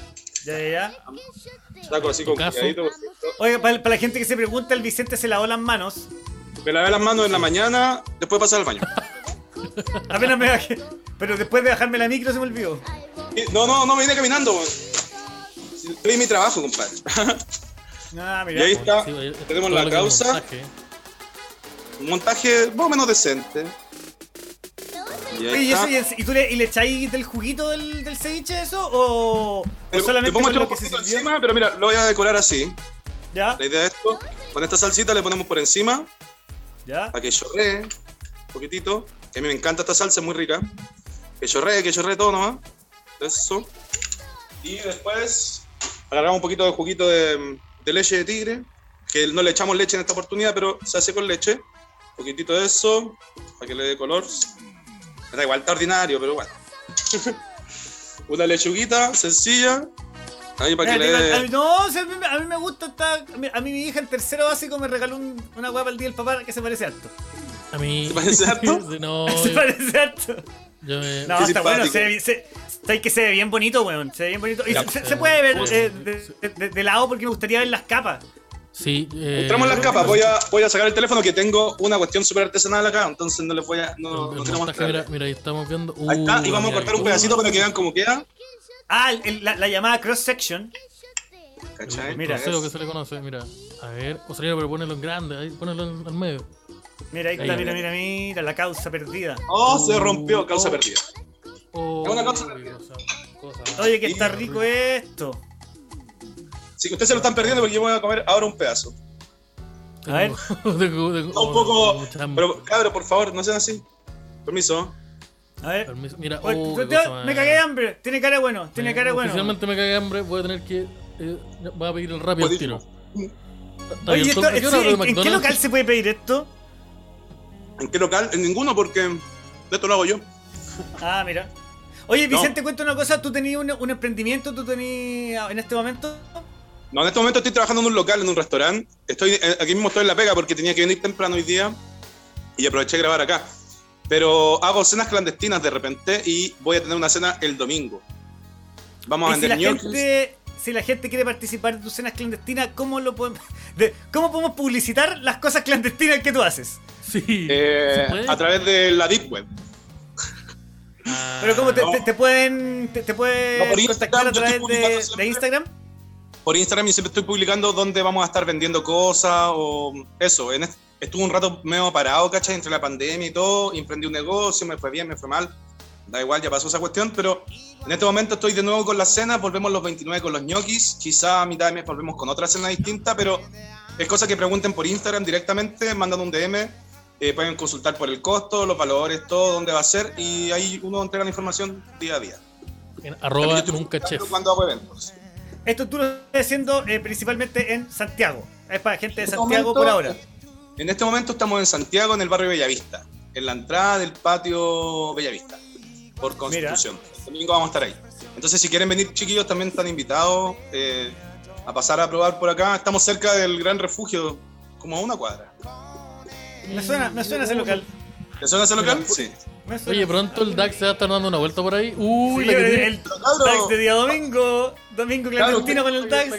Ya, ya, ya. Saco así con cuidadito. Oye, para, la gente que se pregunta, el Vicente se lavó las manos. Me lavé las manos en la mañana, después de pasar al baño. Apenas me bajé. Pero después de bajarme la micro se me olvidó. No, no, no, me vine caminando. Estoy en mi trabajo, compadre. Ah. Y ahí está. Tenemos la causa. Un montaje más o menos decente. Y, ¿Y, eso, y, tú le, y le echáis del juguito del, del ceviche eso? ¿O, solamente le pongo un poquito encima, pero mira, lo voy a decorar así. ¿Ya? La idea de esto, con esta salsita le ponemos por encima. ¿Ya? Para que chorree un poquitito. a mí me encanta esta salsa, es muy rica. Que chorree, que chorree todo nomás. Eso. Y después agarramos un poquito de juguito de, de leche de tigre. Que no le echamos leche en esta oportunidad, pero se hace con leche. Un poquitito de eso, para que le dé color. Da igual, está ordinario, pero bueno. Una lechuguita sencilla. Ahí para que le dé... No, a, mí, me gusta esta. A mí mi hija en tercero básico me regaló una guapa el día del papá que se parece harto. A mí. ¿Se parece harto? no. Se parece harto. Yo me... No, está bueno, se, se, que se ve bien bonito, weón. Se ve bien bonito. Y se, puede ver eh, de, lado porque me gustaría ver las capas. Sí. Eh, Mostramos las capas. Voy a, voy a sacar el teléfono que tengo una cuestión súper artesanal acá, entonces no les voy a. No, no mira, mira, ahí estamos viendo. ahí está, y vamos a cortar un pedacito para que vean cómo queda. Ah, la, la, llamada cross section. ¿Cachai? Mira, sé lo que se le conoce, mira. A ver, o sería, pero ponerlo en grande, ahí, ponerlo en, al medio. Mira, ahí está, mira, mira, mira, la causa perdida. Oh, se rompió, causa oh. perdida. Oh, es una causa perdida. Oye, que está rico esto. Sí, que ustedes se lo están perdiendo porque yo voy a comer ahora un pedazo. A ver. un poco. Pero, cabrón, por favor, no sean así. Permiso. A ver. Permiso. Mira, oh, me cagué de hambre. Tiene cara bueno. Tiene cara bueno. Oficialmente me cagué de hambre. Voy a tener que. Eh, voy a pedir el rápido al tiro. Oye, esto, ¿en, qué local se puede pedir esto? ¿En qué local? En ninguno, porque de esto lo hago yo. Ah, mira. Oye, Vicente, cuenta una cosa. ¿Tú tenías un, un emprendimiento? ¿Tú tenías en este momento? No, en este momento estoy trabajando en un local, en un restaurante. Estoy eh, aquí mismo estoy en la pega porque tenía que venir temprano hoy día y aproveché de grabar acá. Pero hago cenas clandestinas de repente y voy a tener una cena el domingo. Vamos a vender si la, gente, si la gente quiere participar en tus cenas clandestinas, ¿cómo lo podemos, ¿cómo podemos publicitar las cosas clandestinas que tú haces? Sí. Eh, a través de la Deep Web. Pero ¿cómo te, pueden, te, pueden contactar a través de Instagram? por Instagram y siempre estoy publicando dónde vamos a estar vendiendo cosas o eso. En estuve un rato medio parado, ¿cachai? Entre la pandemia y todo, emprendí un negocio, me fue bien, me fue mal. Da igual, ya pasó esa cuestión, pero en este momento estoy de nuevo con la cena, volvemos los 29 con los ñoquis, quizá a mitad de mes volvemos con otra cena distinta, pero es cosa que pregunten por Instagram directamente, mandan un DM, eh, pueden consultar por el costo, los valores, todo, dónde va a ser, y ahí uno entrega la información día a día. En arroba nunca chef. Cuando hago eventos. Esto tú lo estás haciendo eh, principalmente en Santiago. Es para gente de este Santiago por ahora. En este momento estamos en Santiago, en el barrio Bellavista, en la entrada del patio Bellavista, por Constitución. El domingo vamos a estar ahí. Entonces, si quieren venir chiquillos, también están invitados eh, a pasar a probar por acá. Estamos cerca del Gran Refugio, como a una cuadra. Me suena, me suena ese local. ¿Te suena ese local? Sí. Oye, pronto el DAX se va a estar dando una vuelta por ahí. Uy, sí, el, el DAX de día domingo. Domingo clandestino con el DAX.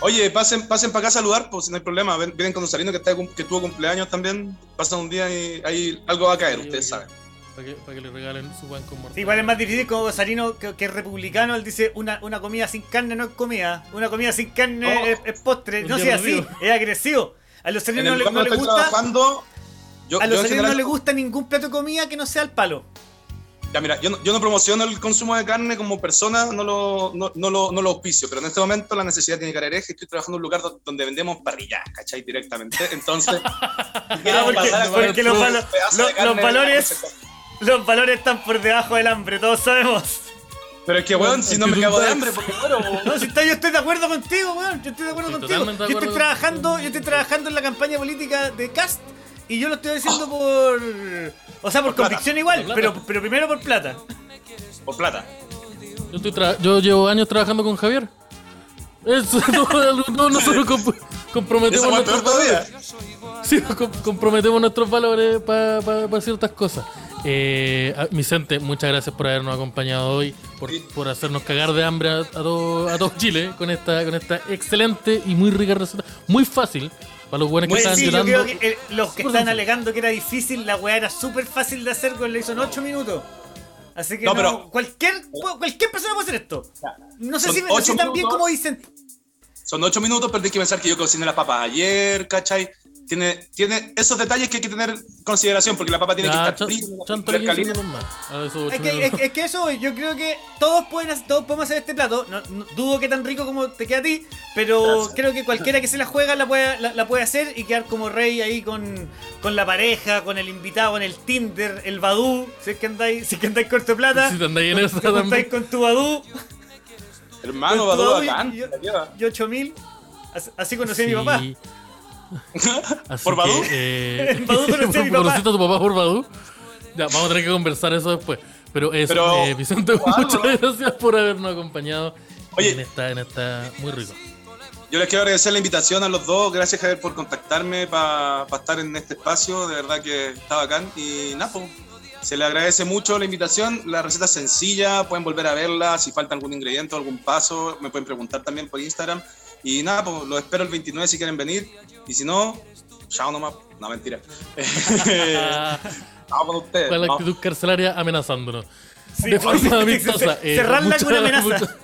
Oye, pasen, pasen para acá a saludar, pues no hay problema. Vienen con Osarino que, está, que tuvo cumpleaños también. Pasan un día y ahí algo va a caer, ustedes saben. Para que, para que, le regalen su pan con Sí, igual es más difícil como Osarino, que, que, es republicano, él dice una, una comida sin carne no es comida. Una comida sin carne oh, es, es, postre. No sea así, es agresivo. A los osarinos no, no les gusta. Yo, a los yo no les gusta ningún plato de comida que no sea el palo. Ya, mira, yo no, yo no promociono el consumo de carne como persona, no lo, no, no, lo, no lo auspicio, pero en este momento la necesidad tiene que hereje. Estoy trabajando en un lugar donde vendemos parrillas, ¿cachai? Directamente. Entonces, ah, porque, porque los, los, valores, los valores están por debajo del hambre, todos sabemos. Pero es que, weón, si no me cago de hambre, porque bueno, No, si está, yo estoy de acuerdo contigo, weón. Yo estoy de acuerdo contigo. yo estoy trabajando, yo estoy trabajando en la campaña política de Cast y yo lo estoy diciendo por. O sea, por, convicción igual, pero, pero primero por plata. Por plata. Yo, estoy yo llevo años trabajando con Javier. Eso, no, nosotros comprometemos nuestros valores. Sí, comprometemos nuestros valores para ciertas cosas. Eh, Vicente, muchas gracias por habernos acompañado hoy, por, por hacernos cagar de hambre a, todo, a todo Chile con esta, con esta excelente y muy rica receta. Muy fácil, para los buenos que están sí, Yo creo que eh, los que están alegando que era difícil, la weá era súper fácil de hacer, con le hizo en 8 minutos. Así que no, pero, cualquier, cualquier persona puede hacer esto. No sé si, si tan bien como dicen. Son 8 minutos, pero hay que pensar que yo cociné las papas ayer, ¿cachai? Tiene, tiene esos detalles que hay que tener consideración porque la papa tiene que estar fría, es, que, es, que, eso, yo creo que todos pueden todos podemos hacer este plato. No, dudo que tan rico como te queda a ti, pero creo que cualquiera que se la juega la puede, la, puede hacer y quedar como rey ahí con, con la pareja, con el invitado, con el Tinder, el Badu. Si es que andáis, si es que andáis corto plata, si andáis en con, con tu Badu. Hermano, bacán. Yo, yo 8000. Así conocí a mi papá. ¿Por Badu? Eh, ¿Conociste a tu papá por Badu? Ya, vamos a tener que conversar eso después. Pero eso, eh, Vicente, muchas gracias por habernos acompañado Oye, en esta, en esta muy rico. Yo les quiero agradecer la invitación a los dos. Gracias, Javier, por contactarme para estar en este espacio. De verdad que está bacán. Y Napo, se le agradece mucho la invitación. La receta es sencilla, pueden volver a verla. Si falta algún ingrediente o algún paso, me pueden preguntar también por Instagram. Y nada, pues los espero el 29 si quieren venir. Y si no, chao nomás. No, mentira. Vamos con ustedes. Con la actitud carcelaria amenazándonos. Sí, de forma amistosa. Eh, cerrarla con una amenaza.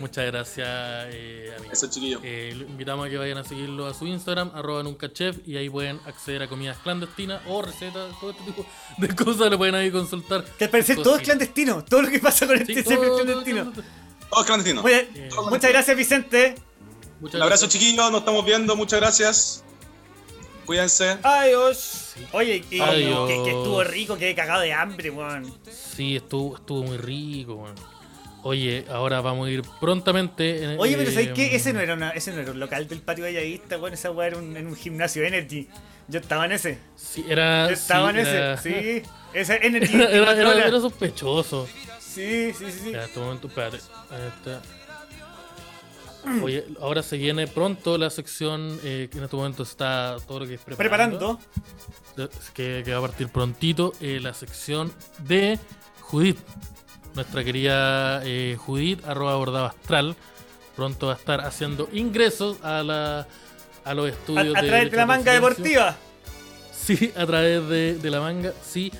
muchas gracias, eh, Eso, chiquillo. Eh, invitamos a que vayan a seguirlo a su Instagram, arroba nunca chef, y ahí pueden acceder a comidas clandestinas o recetas, todo este tipo de cosas, lo pueden ahí consultar. Que al parecer todo es clandestino, todo lo que pasa con este sí, es clandestino. Todos clandestinos. muchas gracias, Vicente. Un abrazo, chiquillos. Nos estamos viendo. Muchas gracias. Cuídense. Adiós. Oye, Que, estuvo rico, que he cagado de hambre, weón. Sí, estuvo, estuvo muy rico, weón. Oye, ahora vamos a ir prontamente. Oye, pero ¿sabes qué? Eh, ese no, era una, ese no era un local del patio gallavista, weón. Esa weón era un, en un gimnasio Energy. Yo estaba en ese. Sí, era. Yo estaba en ese, sí. Ese Energy. era, era, era sospechoso. Sí, sí, sí. En este momento, espérate. Oye, ahora se viene pronto la sección eh, que en este momento está todo lo que es preparando. Que, va a partir prontito. Eh, la sección de Judith. Nuestra querida eh, Judith, arroba bordado astral. Pronto va a estar haciendo ingresos a, la, a los estudios. A, través de, la manga deportiva. Sí, a través de, de la manga, sí.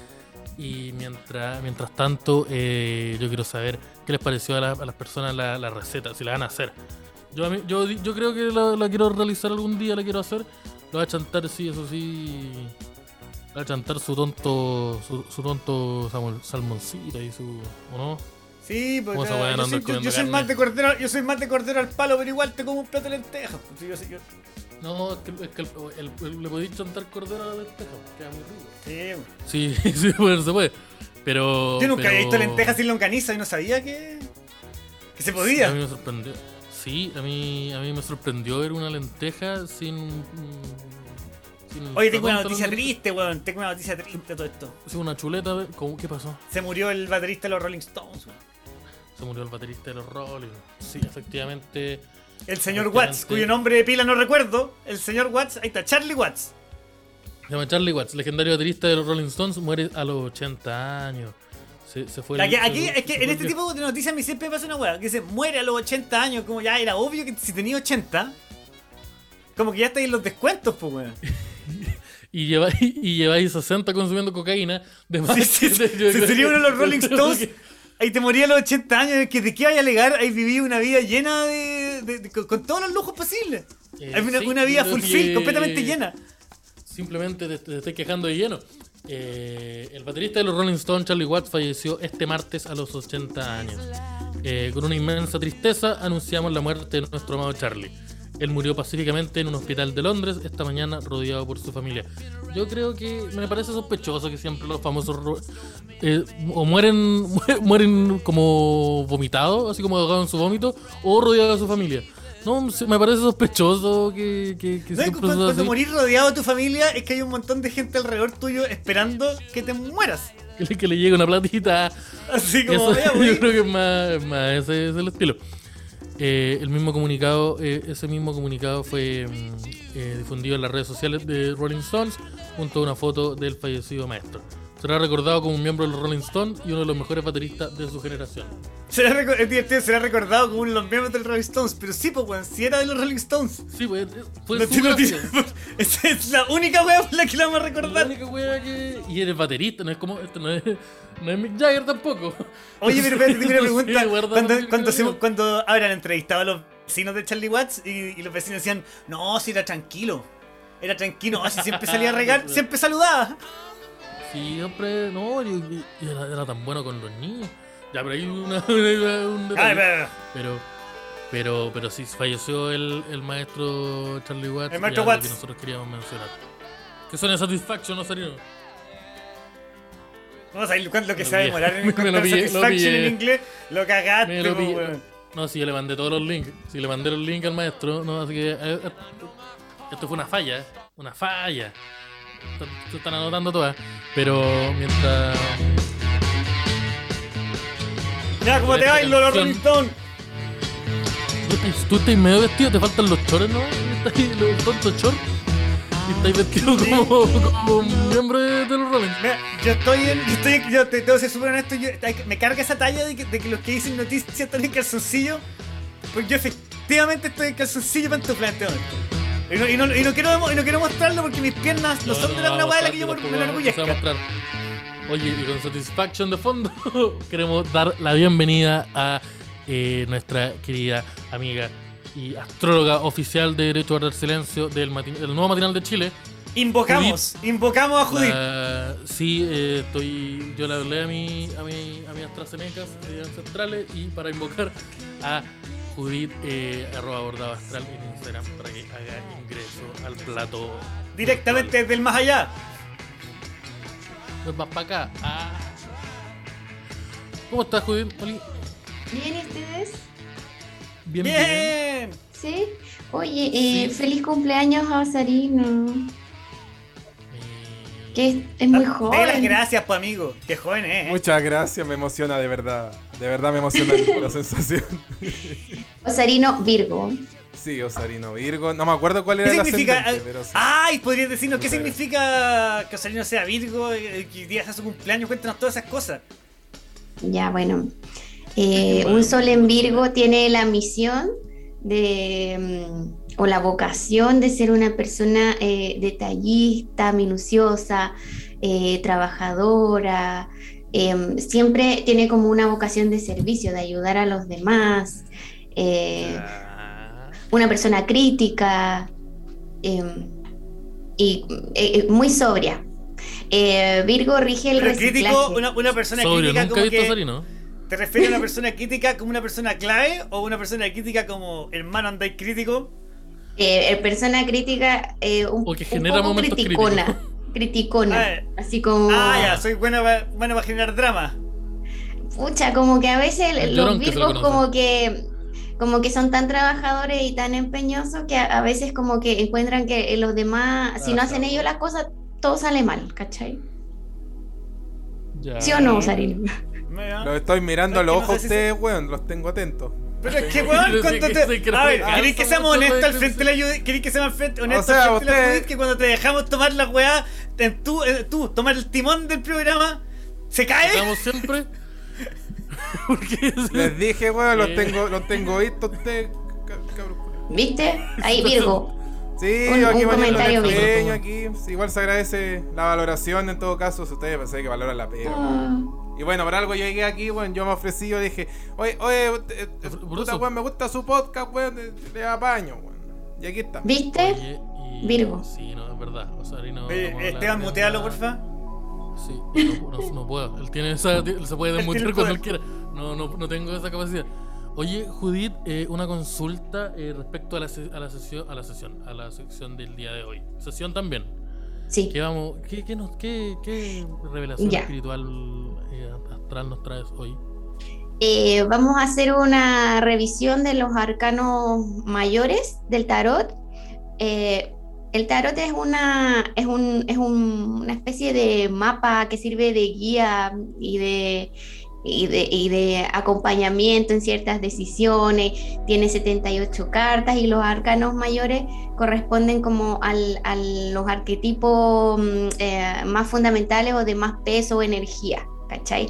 Y mientras, mientras tanto, eh, yo quiero saber qué les pareció a, las personas la, receta, si la van a hacer. Yo, yo, yo creo que la, quiero realizar algún día, la quiero hacer. Lo va a chantar, sí, eso sí. Va a chantar su tonto, su, tonto salmoncito y su. ¿O no? Sí, pues yo, soy, más de cordero, yo soy más de cordero al palo, pero igual te como un plato de lentejas. Pues, yo, no, es que, es que el, el, le podéis chantar cordero a la lenteja, queda muy rico. Sí, sí, sí puede, se puede. Pero. Yo nunca había visto lentejas sin longaniza y no sabía que. que se podía. a mí me sorprendió. Sí, a mí, a mí me sorprendió ver una lenteja sin. sin Oye, tengo una noticia triste, weón. Tengo una noticia triste todo esto. Sí, una chuleta. ¿Cómo, ¿Qué pasó? Se murió el baterista de los Rolling Stones, weón. Se murió el baterista de los Rolling. Sí, efectivamente. El señor Watts, cuyo nombre de pila no recuerdo. El señor Watts, ahí está, Charlie Watts. Se llama Charlie Watts, legendario baterista de los Rolling Stones, muere a los 80 años. Se, fue aquí, aquí es que en este tipo de noticias a mí siempre pasa una weá, que dice muere a los 80 años, como ya era obvio que si tenía 80, como que ya estáis en los descuentos, pues weón. y lleváis, y lleváis 60 consumiendo cocaína. De más sí, sería uno de los Rolling Stones. Ahí te moría a los 80 años, que de qué hay a alegar, ahí viví una vida llena de, con, todos los lujos posibles. Eh, una, una, vida full completamente llena simplemente te, estoy quejando de lleno. Eh, el baterista de los Rolling Stones, Charlie Watts, falleció este martes a los 80 años. Eh, con una inmensa tristeza anunciamos la muerte de nuestro amado Charlie. Él murió pacíficamente en un hospital de Londres esta mañana rodeado por su familia. Yo creo que me parece sospechoso que siempre los famosos eh, o mueren mueren como vomitados, así como ahogados en su vómito, o rodeados de su familia. No, me parece sospechoso que, que, cuando, morís rodeado de tu familia es que hay un montón de gente alrededor tuyo esperando que te mueras. Que le, llegue una platita. Así como Yo creo que es más, más ese es el estilo. Eh, el mismo comunicado, eh, ese mismo comunicado fue mm, eh, difundido en las redes sociales de Rolling Stones junto a una foto del fallecido maestro. Será recordado como un miembro de los Rolling Stones y uno de los mejores bateristas de su generación. Será, será recordado como uno de los miembros de los Rolling Stones, pero sí, pues, weón, si era de los Rolling Stones. Sí, pues, fue no, Esa es la única weá por la que la vamos a recordar. La única weá que. Y eres baterista, no es como. Esto no es. No es Mick Jagger tampoco. Oye, pero espérate, tengo una pregunta. cuando, cuando, cuando habrán entrevistado a los vecinos de Charlie Watts y, los vecinos decían, no, si era tranquilo. Era tranquilo, así siempre salía a regar, siempre saludaba. Siempre, no, y, era, tan bueno con los niños. Ya, pero hay una. pero, pero, pero sí falleció el, el maestro Charlie Watts. El maestro Watts. Que nosotros queríamos mencionar. Que son Satisfaction, ¿no salieron? Vamos a ver lo que se va a demorar en encontrar Satisfaction en inglés. Lo cagaste, lo No, sí, yo le mandé todos los links. Sí, le mandé los links al maestro. No, así que. Eh, eh, esto fue una falla, ¿eh? Una falla. Se están anotando todas. Pero mientras. Ya, ¿cómo te va, los Rolling Stone? Tú estás medio vestido, te faltan los chores, ¿no? Los tontos chores. Y estáis vestido como, como un miembro de, los Rolling. Mira, yo estoy en. Yo, estoy, yo te tengo que ser súper honesto. Yo, me carga esa talla de que, de que los que dicen noticias están en calzoncillo. Porque yo efectivamente estoy en calzoncillo para tu planteamiento. Y no, y, no, y no, quiero, y no quiero mostrarlo porque mis piernas no, son de la una weá de la que yo me enorgullezca. Oye, y con Satisfaction de fondo, queremos dar la bienvenida a eh, nuestra querida amiga y astróloga oficial de Derecho a Guardar Silencio del, del nuevo matinal de Chile. Invocamos, invocamos a Judith. sí, eh, estoy. Yo le hablé a mi, a mi, a mis AstraZeneca ancestrales y para invocar a Judith, eh, arroba bordado astral en Instagram para que haga ingreso al plato. Directamente desde el más allá. Pues vas para acá. Ah. ¿Cómo estás, Judith? Bien, ¿y ustedes? Bien, bien. ¿Sí? Oye, eh, feliz cumpleaños a Osarino. Que es, muy joven. las gracias, pues, amigo. Qué joven es. ¿eh? Muchas gracias, me emociona, de verdad. De verdad me emociona la sensación. Osarino Virgo. Sí, Osarino Virgo. No me acuerdo cuál era ¿Qué significa? Pero Ay, podrías decirnos qué significa que Osarino sea Virgo, eh, que día sea su cumpleaños. Cuéntanos todas esas cosas. Ya, bueno. Eh, un sol en Virgo tiene la misión de mm, o la vocación de ser una persona eh, detallista, minuciosa, trabajadora, Em, siempre tiene como una vocación de servicio, de ayudar a los demás, eh, ah. una persona crítica em, y eh, eh, muy sobria. Virgo rige el crítico, una, persona crítica como que, ¿Te refieres a una persona crítica como una persona clave o una persona crítica como hermano andáis crítico? persona crítica un, o que genera un poco criticona criticona. Ah, así como. Ah, ya, soy buena para, generar drama. Pucha, como que a veces los virgos como que como que son tan trabajadores y tan empeñosos que a, veces como que encuentran que los demás, si no hacen ellos las cosas, todo sale mal, ¿cachai? ¿Sí o no, Sarino? Los estoy mirando a los ojos de ustedes, weón, los tengo atentos. Pero es que, weón, cuando te. A ver, ¿queréis que seamos honestos al frente de la Judith? ¿Queréis que seamos honestos al frente de la Judith? Que cuando te dejamos tomar la weá, tú, eh, tú, tomar el timón del programa, ¿se cae? Estamos siempre. Les dije, weón, los tengo, los tengo vistos ustedes, ¿Viste? Ahí, Virgo. Sí, un, aquí un comentario pequeño, aquí. igual se agradece la valoración en todo caso, si ustedes pensáis que valoran la pega. Ah. Y bueno, por algo yo llegué aquí, bueno, yo me ofrecí, yo dije, oye, oye, eh, eh, puta, weón, me gusta su podcast, weón, le apaño, weón. Y aquí está. ¿Viste? Virgo. Sí, no, es verdad. O sea, no, Oye, Esteban, mutealo, porfa. Sí, no, no, puedo. Él tiene esa, se puede desmutear cuando él quiera. No, no, no tengo esa capacidad. Oye, Judith, eh, una consulta eh, respecto a la, a la, sesión, a la sesión, a la sección del día de hoy. Sesión también. Sí. ¿Qué, vamos, qué, qué, nos, qué, qué revelación espiritual eh, astral nos traes hoy? vamos a hacer una revisión de los arcanos mayores del tarot. el tarot es una, es, un, es un, una especie de mapa que sirve de guía y de y de, acompañamiento en ciertas decisiones, tiene 78 cartas y los arcanos mayores corresponden como al, a los arquetipos mm, eh, más fundamentales o de más peso o energía, ¿cachai?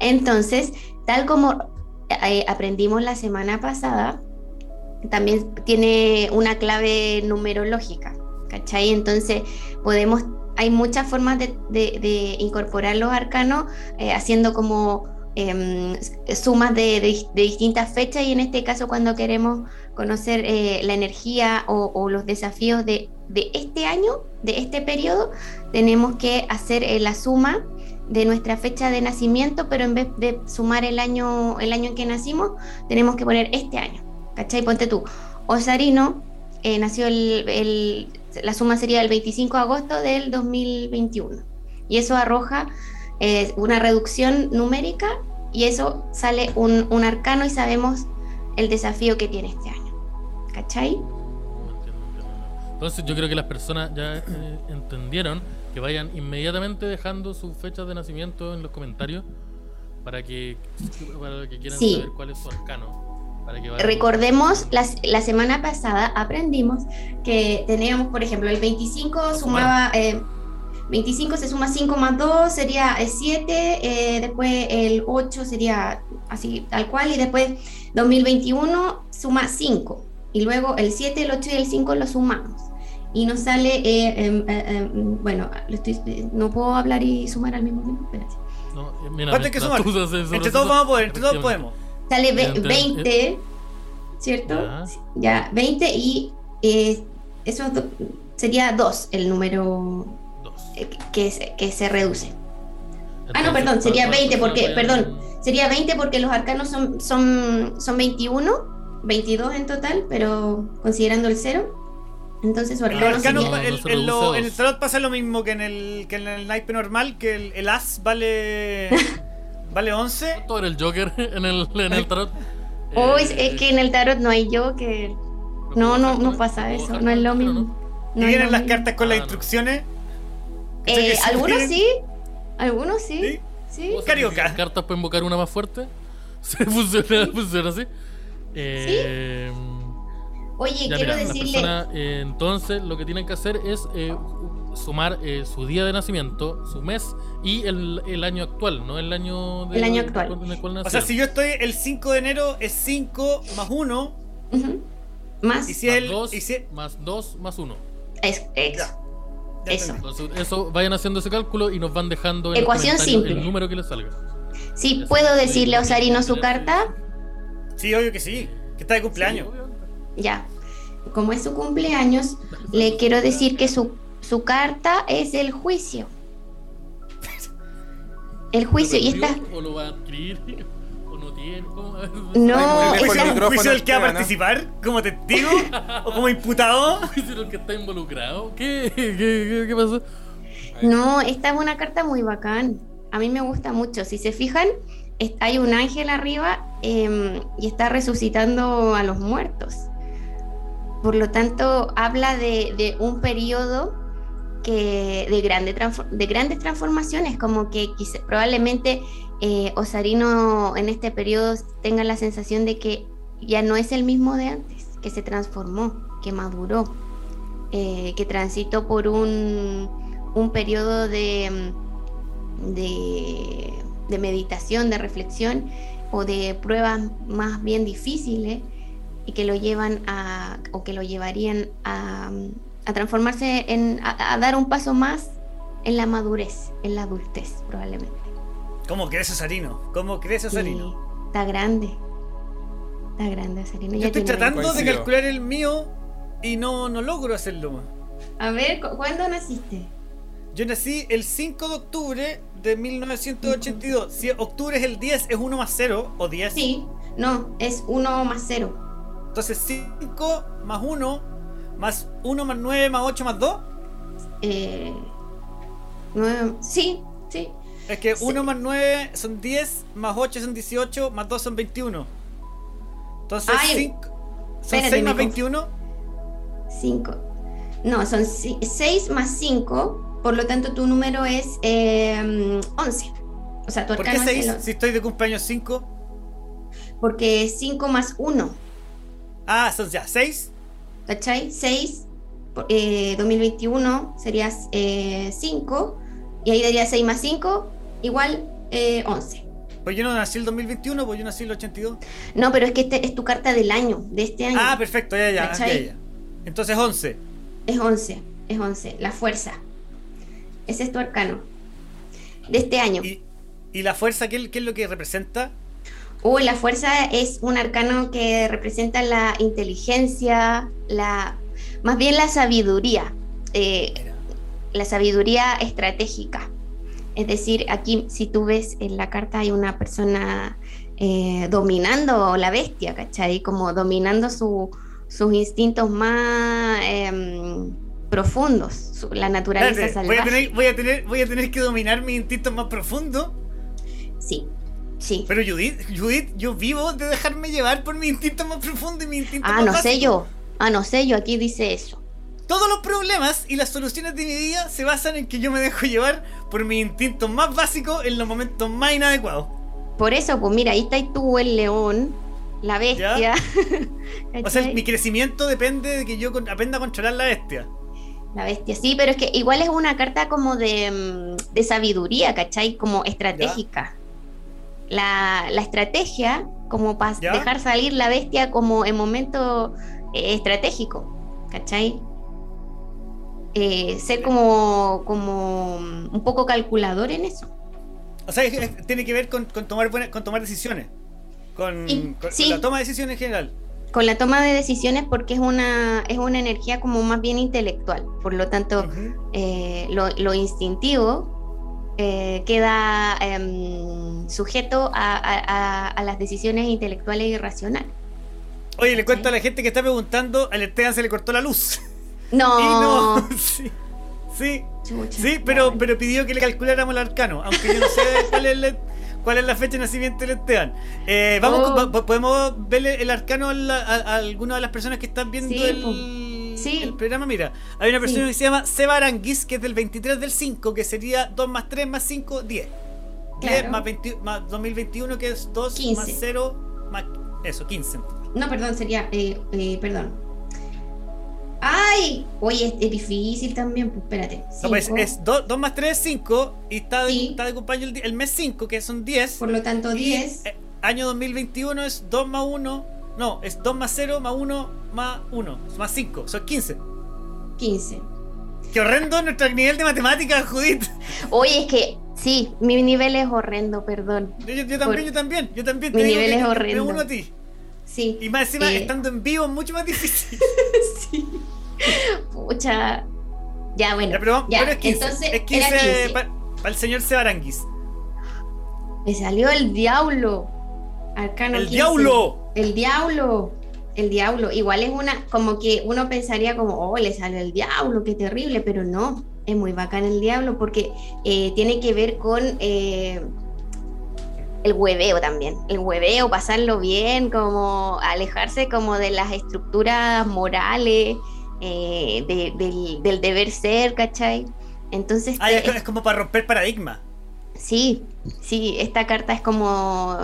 Entonces, tal como eh, aprendimos la semana pasada, también tiene una clave numerológica, ¿cachai? Entonces, podemos hay muchas formas de, incorporar los arcanos eh, haciendo como Em, sumas de, distintas fechas y en este caso cuando queremos conocer eh, la energía o, los desafíos de, este año, de este periodo, tenemos que hacer eh, la suma de nuestra fecha de nacimiento, pero en vez de sumar el año, el año en que nacimos, tenemos que poner este año. ¿Cachai? Ponte tú. Osarino eh, nació el, la suma sería el 25 de agosto del 2021. Y eso arroja una reducción numérica y eso sale un, un, arcano y sabemos el desafío que tiene este año. ¿Cachai? Entonces yo creo que las personas ya eh, entendieron que vayan inmediatamente dejando sus fechas de nacimiento en los comentarios para que, para que quieran saber cuál es su arcano. Recordemos, la, la, semana pasada aprendimos que teníamos, por ejemplo, el 25 sumaba... Eh, 25 se suma 5 más 2 sería 7, eh, después el 8 sería así tal cual y después 2021 suma 5 y luego el 7, el 8 y el 5 lo sumamos y nos sale, eh, em, eh, em, bueno, no puedo hablar y sumar al mismo tiempo, espérate. No, mira, que sumar? Entre todos vamos a poder, entre todos podemos. Sale 20, ¿cierto? Ya. 20 y eso sería 2 el número que, que se reduce. ah, no, perdón, sería 20 porque, perdón, sería 20 porque los arcanos son, son, son 21, 22 en total, pero considerando el 0. Entonces su arcano, en, el tarot pasa lo mismo que en el, que en el naipe normal, que el, el as vale vale 11. ¿Cuánto era el Joker en el, en el tarot? Oh, es, que en el tarot no hay Joker. No, no, no pasa eso, no es lo mismo. ¿Y vienen las cartas con las instrucciones? Eh, algunos sí, algunos sí. Sí. Carioca. cartas para invocar una más fuerte? ¿Se funciona, funciona así? Eh, Oye, quiero decirle. Eh, entonces, lo que tienen que hacer es eh, sumar eh, su día de nacimiento, su mes y el, el año actual, ¿no? El año, el año actual. o sea, si yo estoy el 5 de enero, es 5 más 1. Más. Y si más el, 2 y si... más 2 más 1. Es, es. Eso. eso, vayan haciendo ese cálculo y nos van dejando en Ecuación simple. el número que les salga. Sí, ¿puedo decirle a Osarino su carta? Sí, obvio que sí, que está de cumpleaños. ya. Como es su cumpleaños, le quiero decir que su, su carta es el juicio. El juicio, y está. ¿O lo va a adquirir? ¿O no ¿es el juicio del que va a participar? ¿Como testigo? ¿O como imputado? ¿Es el que está involucrado? ¿Qué? ¿Qué, qué, qué pasó? No, esta es una carta muy bacán. A mí me gusta mucho. Si se fijan, hay un ángel arriba em, y está resucitando a los muertos. Por lo tanto, habla de, un periodo que, de, grande de grandes transformaciones, como que probablemente eh, Osarino en este periodo tenga la sensación de que ya no es el mismo de antes, que se transformó, que maduró, eh, que transitó por un, un periodo de, de, meditación, de reflexión o de pruebas más bien difíciles y que lo llevan a, o que lo llevarían a, a transformarse en, a, dar un paso más en la madurez, en la adultez, probablemente. ¿Cómo crece Sarino? ¿Cómo crece Sarino? está grande. Está grande Sarino. Yo estoy tratando de calcular el mío y no, no logro hacerlo. A ver, ¿cuándo naciste? Yo nací el 5 de octubre de 1982. Si octubre es el 10, ¿es 1 más 0 o 10? Sí, no, es 1 más 0. Entonces 5 más 1 más 1 más 9 más 8 más 2. Eh, 9, sí, sí. Es que 1 más 9 son 10, más 8 son 18, más 2 son 21. Entonces 5. ¿Son 6 más 21? 5. No, son 6 más 5 por lo tanto, tu número es eh, 11. O sea, tu ¿Por qué 6 si estoy de cumpleaños 5? Porque es 5 más 1. Ah, son ya 6. ¿Cachai? 6. Eh, 2021 sería 5. Eh, y ahí daría 6 más 5, igual eh, 11. Pues yo no nací el 2021, pues yo nací el 82. No, pero es que este es tu carta del año, de este año. Ah, perfecto, ya, ya. ya, ya. Entonces 11. Es 11, es 11. La fuerza. Ese es tu arcano. De este año. ¿Y, la fuerza qué, es lo que representa? Uy, la fuerza es un arcano que representa la inteligencia, la más bien la sabiduría, eh, la sabiduría estratégica. Es decir, aquí si tú ves en la carta hay una persona eh, dominando la bestia, ¿cachai? Como dominando sus instintos más... Em, profundos, la naturaleza salvaje. Voy a, tener, voy, a tener, voy a tener que dominar mis instintos más profundos. Sí, sí. Pero Judith, Judith, yo vivo de dejarme llevar por mi instinto más profundo y mi instinto ah, no sé yo. Ah, no sé yo, aquí dice eso. Todos los problemas y las soluciones de mi vida se basan en que yo me dejo llevar por mi instinto más básico en los momentos más inadecuados. Por eso, pues mira, ahí está tú, el león, la bestia. o sea, mi crecimiento depende de que yo aprenda a controlar la bestia. La bestia, sí, pero es que igual es una carta como de, mm, sabiduría, ¿cachai? Como estratégica. La, estrategia, como para dejar salir la bestia como en momento eh, estratégico, ¿cachai? Eh, ser como, como un poco calculador en eso. O sea, tiene que ver con, tomar, con tomar decisiones, con, la toma de decisiones en general con la toma de decisiones porque es una, es una energía como más bien intelectual. Por lo tanto, eh, lo, instintivo eh, queda em, sujeto a, las decisiones intelectuales y racionales. Oye, le cuento a la gente que está preguntando, al Esteban se le cortó la luz. No. no, sí. Sí, sí pero, pero pidió que le calculáramos el arcano, aunque yo no sé cuál es el cuál es la fecha de nacimiento del Esteban. Eh, vamos, oh. podemos verle el arcano a, alguna de las personas que están viendo el, programa. Mira, hay una persona que se llama Seba Aranguis, que es del 23 del 5, que sería 2 más 3 más 5, 10. 10 más, 2021, que es 2 más 0 más. Eso, 15. No, perdón, sería. Eh, eh, perdón. ¡Ay! Oye, es, difícil también, pues espérate. No, pues es 2 más 3 es 5 y está de, está de cumpleaños el, mes 5, que son 10. Por lo tanto, 10. Eh, año 2021 es 2 más 1. No, es 2 más 0 más 1 más 1. Más 5, son 15. 15. Qué horrendo nuestro nivel de matemáticas, Judith. Oye, es que sí, mi nivel es horrendo, perdón. Yo, también, yo también, yo también. Mi nivel es horrendo. Me uno a ti. Sí. Y más encima, eh, estando en vivo es mucho más difícil. sí. Pucha. Ya, bueno. Ya, pero, ya, es 15. Entonces, es 15, para el señor Sebaranguis. Me salió el diablo. Arcano ¡El diablo! El diablo. El diablo. Igual es una, como que uno pensaría como, oh, le salió el diablo, qué terrible, pero no. Es muy bacán el diablo porque eh, tiene que ver con eh, el hueveo también, el hueveo, pasarlo bien, como alejarse como de las estructuras morales, eh, del, deber ser, ¿cachai? Entonces... Ah, es, como para romper paradigma. Sí, sí, esta carta es como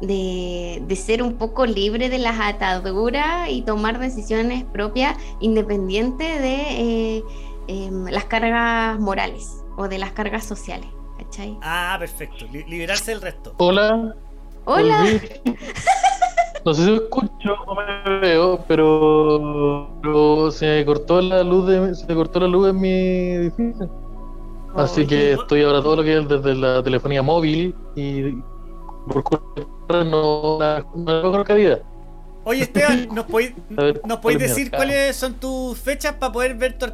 de, ser un poco libre de las ataduras y tomar decisiones propias independientes de eh, em, las cargas morales o de las cargas sociales. ¿Cachai? Ah, perfecto. liberarse del resto. Hola. Hola. No sé si me escucho o me veo, pero, se me cortó la luz de, se cortó la luz en mi edificio. Así que estoy ahora todo lo que es desde la telefonía móvil y por no la, mejor calidad. Oye Esteban, ¿nos podéis, ¿nos decir cuáles son tus fechas para poder ver tu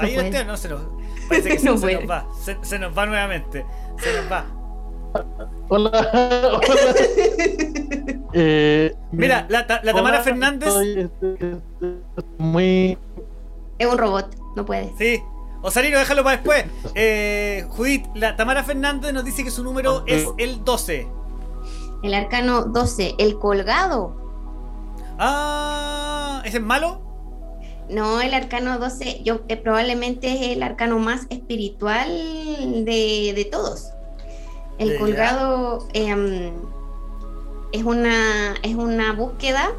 Ahí Esteban no se nos. Parece que se, nos va. Se, nos va nuevamente. Se nos va. Hola, hola. eh, Mira, la, la Tamara Fernández. Este, muy. Es un robot, no puede. Sí, Osarino, déjalo para después. Eh, Judith, la Tamara Fernández nos dice que su número es el 12. El arcano 12, el colgado. Ah, ¿es el malo? No, el arcano 12, yo eh, probablemente es el arcano más espiritual de, todos. El colgado em, es, una, es una búsqueda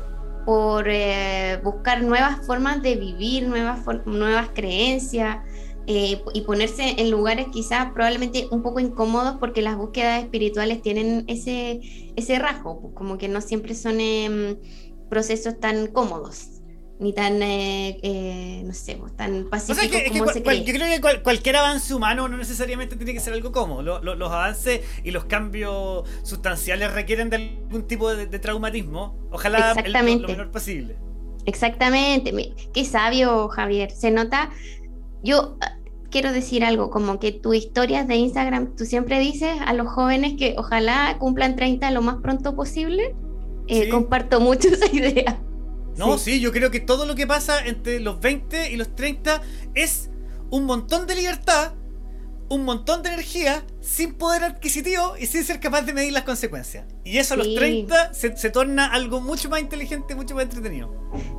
por eh, buscar nuevas formas de vivir, nuevas, nuevas creencias, eh, y ponerse en lugares quizás probablemente un poco incómodos porque las búsquedas espirituales tienen ese, ese rasgo, pues, como que no siempre son em, procesos tan cómodos ni tan, eh, eh, no sé, tan pacíficos como se cree. Yo creo que cualquier avance humano no necesariamente tiene que ser algo cómodo. los avances y los cambios sustanciales requieren de algún tipo de, traumatismo. Ojalá lo, menor posible. Exactamente. Qué sabio, Javier. Se nota yo ah, quiero decir algo, como que tus historias de Instagram, tú siempre dices a los jóvenes que ojalá cumplan 30 lo más pronto posible. Eh, comparto mucho esa idea. No, sí. yo creo que todo lo que pasa entre los 20 y los 30 es un montón de libertad, un montón de energía sin poder adquisitivo y sin ser capaz de medir las consecuencias. Y eso a los 30 se, torna algo mucho más inteligente, mucho más entretenido.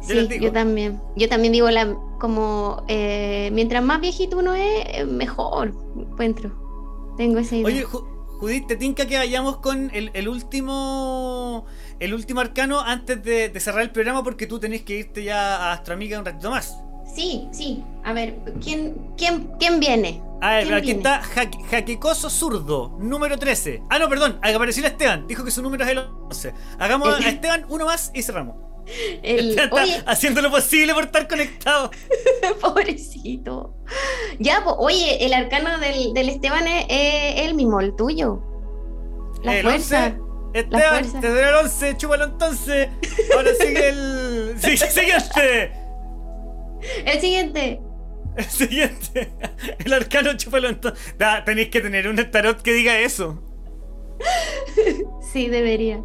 Yo, sí, yo también. Yo también digo la, como eh, mientras más viejito uno es, eh, mejor encuentro. Tengo esa idea. Oye, Judith, ¿te tinca que vayamos con el, último el último arcano antes de, cerrar el programa? Porque tú tenés que irte ya a Astroamiga un ratito más. Sí, sí. A ver, ¿quién, quién, quién viene? A ver, aquí está Jaquecoso Zurdo, número 13. Ah, no, perdón, apareció Esteban. Dijo que su número es el 11. Hagamos a Esteban uno más y cerramos. El, haciendo lo posible por estar conectado. Pobrecito. Ya, oye, el arcano del, Esteban es, el mismo, el tuyo. La fuerza. Esteban, te doy el 11, chúpalo entonces. Ahora sigue el. Sí, siguiente. El siguiente. El siguiente. El arcano chúpalo entonces. tenéis que tener un tarot que diga eso. Sí, debería.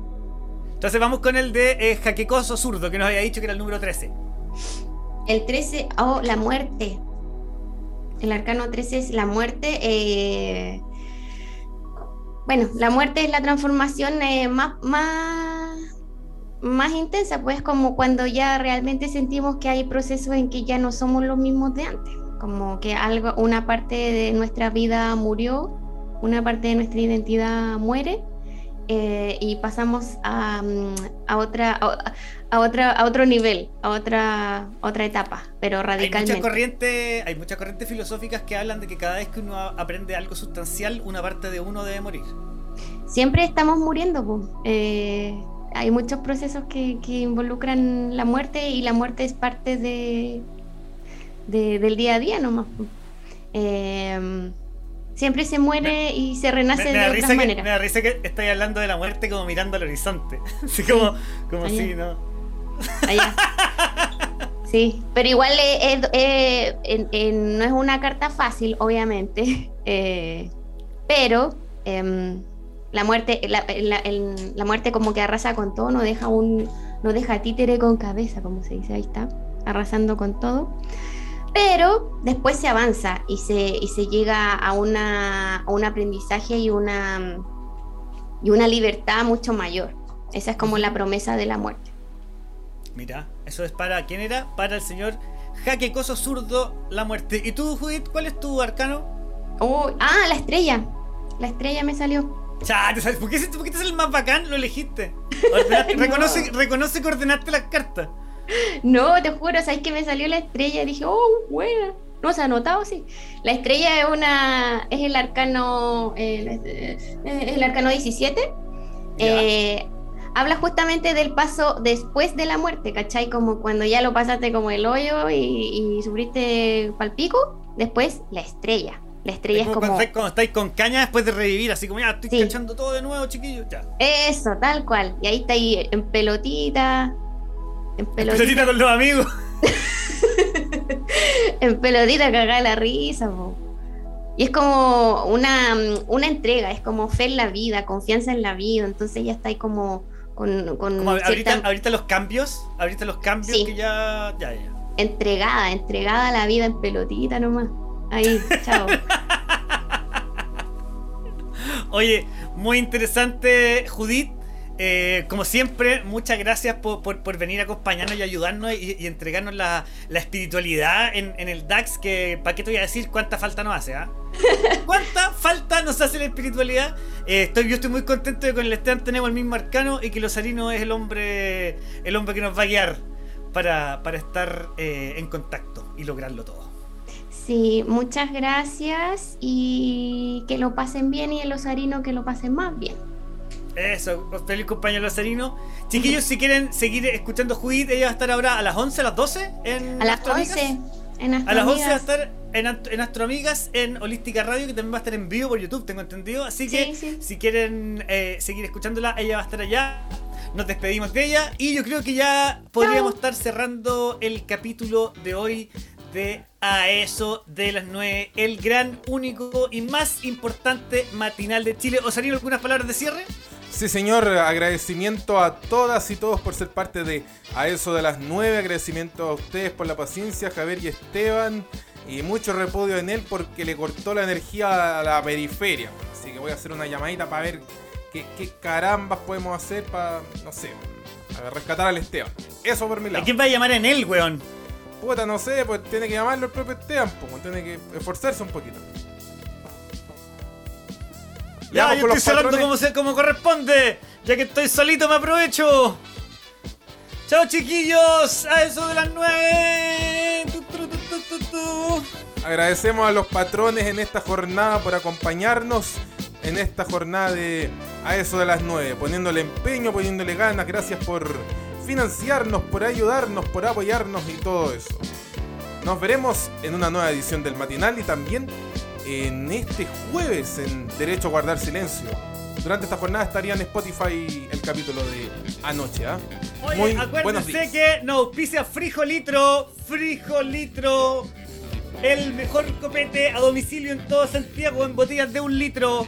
Entonces vamos con el de eh, Jaquecoso Zurdo, que nos había dicho que era el número 13. El 13, oh, la muerte. El arcano 13 es la muerte. Eh, bueno, la muerte es la transformación eh, más, más, más intensa, pues como cuando ya realmente sentimos que hay procesos en que ya no somos los mismos de antes. Como que algo, una parte de nuestra vida murió, una parte de nuestra identidad muere eh, y pasamos a, mm, a otra, otra, a otro nivel, a otra, otra etapa, pero radicalmente. Hay muchas corrientes, hay muchas corrientes filosóficas que hablan de que cada vez que uno aprende algo sustancial, una parte de uno debe morir. Siempre estamos muriendo, eh, hay muchos procesos que, que, involucran la muerte y la muerte es parte de, de del día a día nomás. Eh, Siempre se muere y se renace de otra manera. Me da risa que estáis hablando de la muerte como mirando al horizonte. Así como, como así, ¿no? Allá. Sí, pero igual no es una carta fácil, obviamente. Eh, pero em, la muerte, la, muerte como que arrasa con todo, no deja un, no deja títere con cabeza, como se dice, ahí está, arrasando con todo pero después se avanza y se, llega a, una, un aprendizaje y una, y una libertad mucho mayor. Esa es como la promesa de la muerte. Mira, eso es para, ¿quién era? Para el señor Jaque Coso Zurdo, la muerte. ¿Y tú, Judith, cuál es tu arcano? Oh, ah, la estrella. la estrella me salió. Chate, ¿sabes? ¿Por qué, ¿Por qué te sale el más bacán? Lo elegiste. reconoce, reconoce que ordenaste las cartas. No, te juro, ¿sabes que me salió la estrella? Dije, oh, buena. No, se ha notado, sí. La estrella es una. es el arcano. Eh, el arcano 17. Eh, habla justamente del paso después de la muerte, ¿cachai? Como cuando ya lo pasaste como el hoyo y, y sufriste palpico. Después, la estrella. La estrella es, como. Cuando estáis, con caña después de revivir, así como ya estoy cachando todo de nuevo, chiquillo. Ya. Eso, tal cual. Y ahí está ahí en pelotita. En pelotita, con los amigos. en pelotita cagada la risa, Y es como una, una entrega, es como fe en la vida, confianza en la vida. Entonces ya está ahí como con. con ahorita, los cambios, ahorita los cambios que ya, ya, ya. Entregada, entregada a la vida en pelotita nomás. Ahí, chao. Oye, muy interesante, Judith. Eh, como siempre, muchas gracias por, venir a acompañarnos y ayudarnos y, entregarnos la, espiritualidad en, el DAX. Que, ¿Para qué te voy a decir cuánta falta nos hace? ¿ah? ¿Cuánta falta nos hace la espiritualidad? Eh, estoy, yo estoy muy contento de que con el Esteban tenemos el mismo arcano y que Losarino es el hombre, el hombre que nos va a guiar para, estar eh, en contacto y lograrlo todo. Sí, muchas gracias y que lo pasen bien y el osarino que lo pasen más bien. Eso, feliz compañero Lozarino. Chiquillos, si quieren seguir escuchando Judith, ella va a estar ahora a las 11, a las 12 en A las 11 en A las 11 va a estar en, en Astroamigas en Holística Radio, que también va a estar en vivo por YouTube, tengo entendido. Así que si quieren eh, seguir escuchándola, ella va a estar allá. Nos despedimos de ella y yo creo que ya podríamos estar cerrando el capítulo de hoy de A eso de las 9, el gran, único y más importante matinal de Chile. ¿Os harían algunas palabras de cierre? Sí, señor, agradecimiento a todas y todos por ser parte de A eso de las 9, agradecimiento a ustedes por la paciencia, Javier y Esteban, y mucho repudio en él porque le cortó la energía a la periferia. Así que voy a hacer una llamadita para ver qué, qué carambas podemos hacer para, no sé, rescatar al Esteban. Eso por mi lado. ¿A quién va a llamar en él, weón? Puta, no sé, pues tiene que llamarlo el propio Esteban, pues tiene que esforzarse un poquito. Ya, yo estoy cerrando como, como corresponde. Ya que estoy solito me aprovecho. Chao chiquillos, a eso de las 9. Agradecemos a los patrones en esta jornada por acompañarnos en esta jornada de a eso de las 9, poniéndole empeño, poniéndole ganas. Gracias por financiarnos, por ayudarnos, por apoyarnos y todo eso. Nos veremos en una nueva edición del matinal y también en este jueves en Derecho a Guardar Silencio. Durante esta jornada estaría en Spotify el capítulo de anoche. ¿ah? Muy acuérdense que nos auspicia Frijolitro, Frijolitro, el mejor copete a domicilio en todo Santiago en botellas de un litro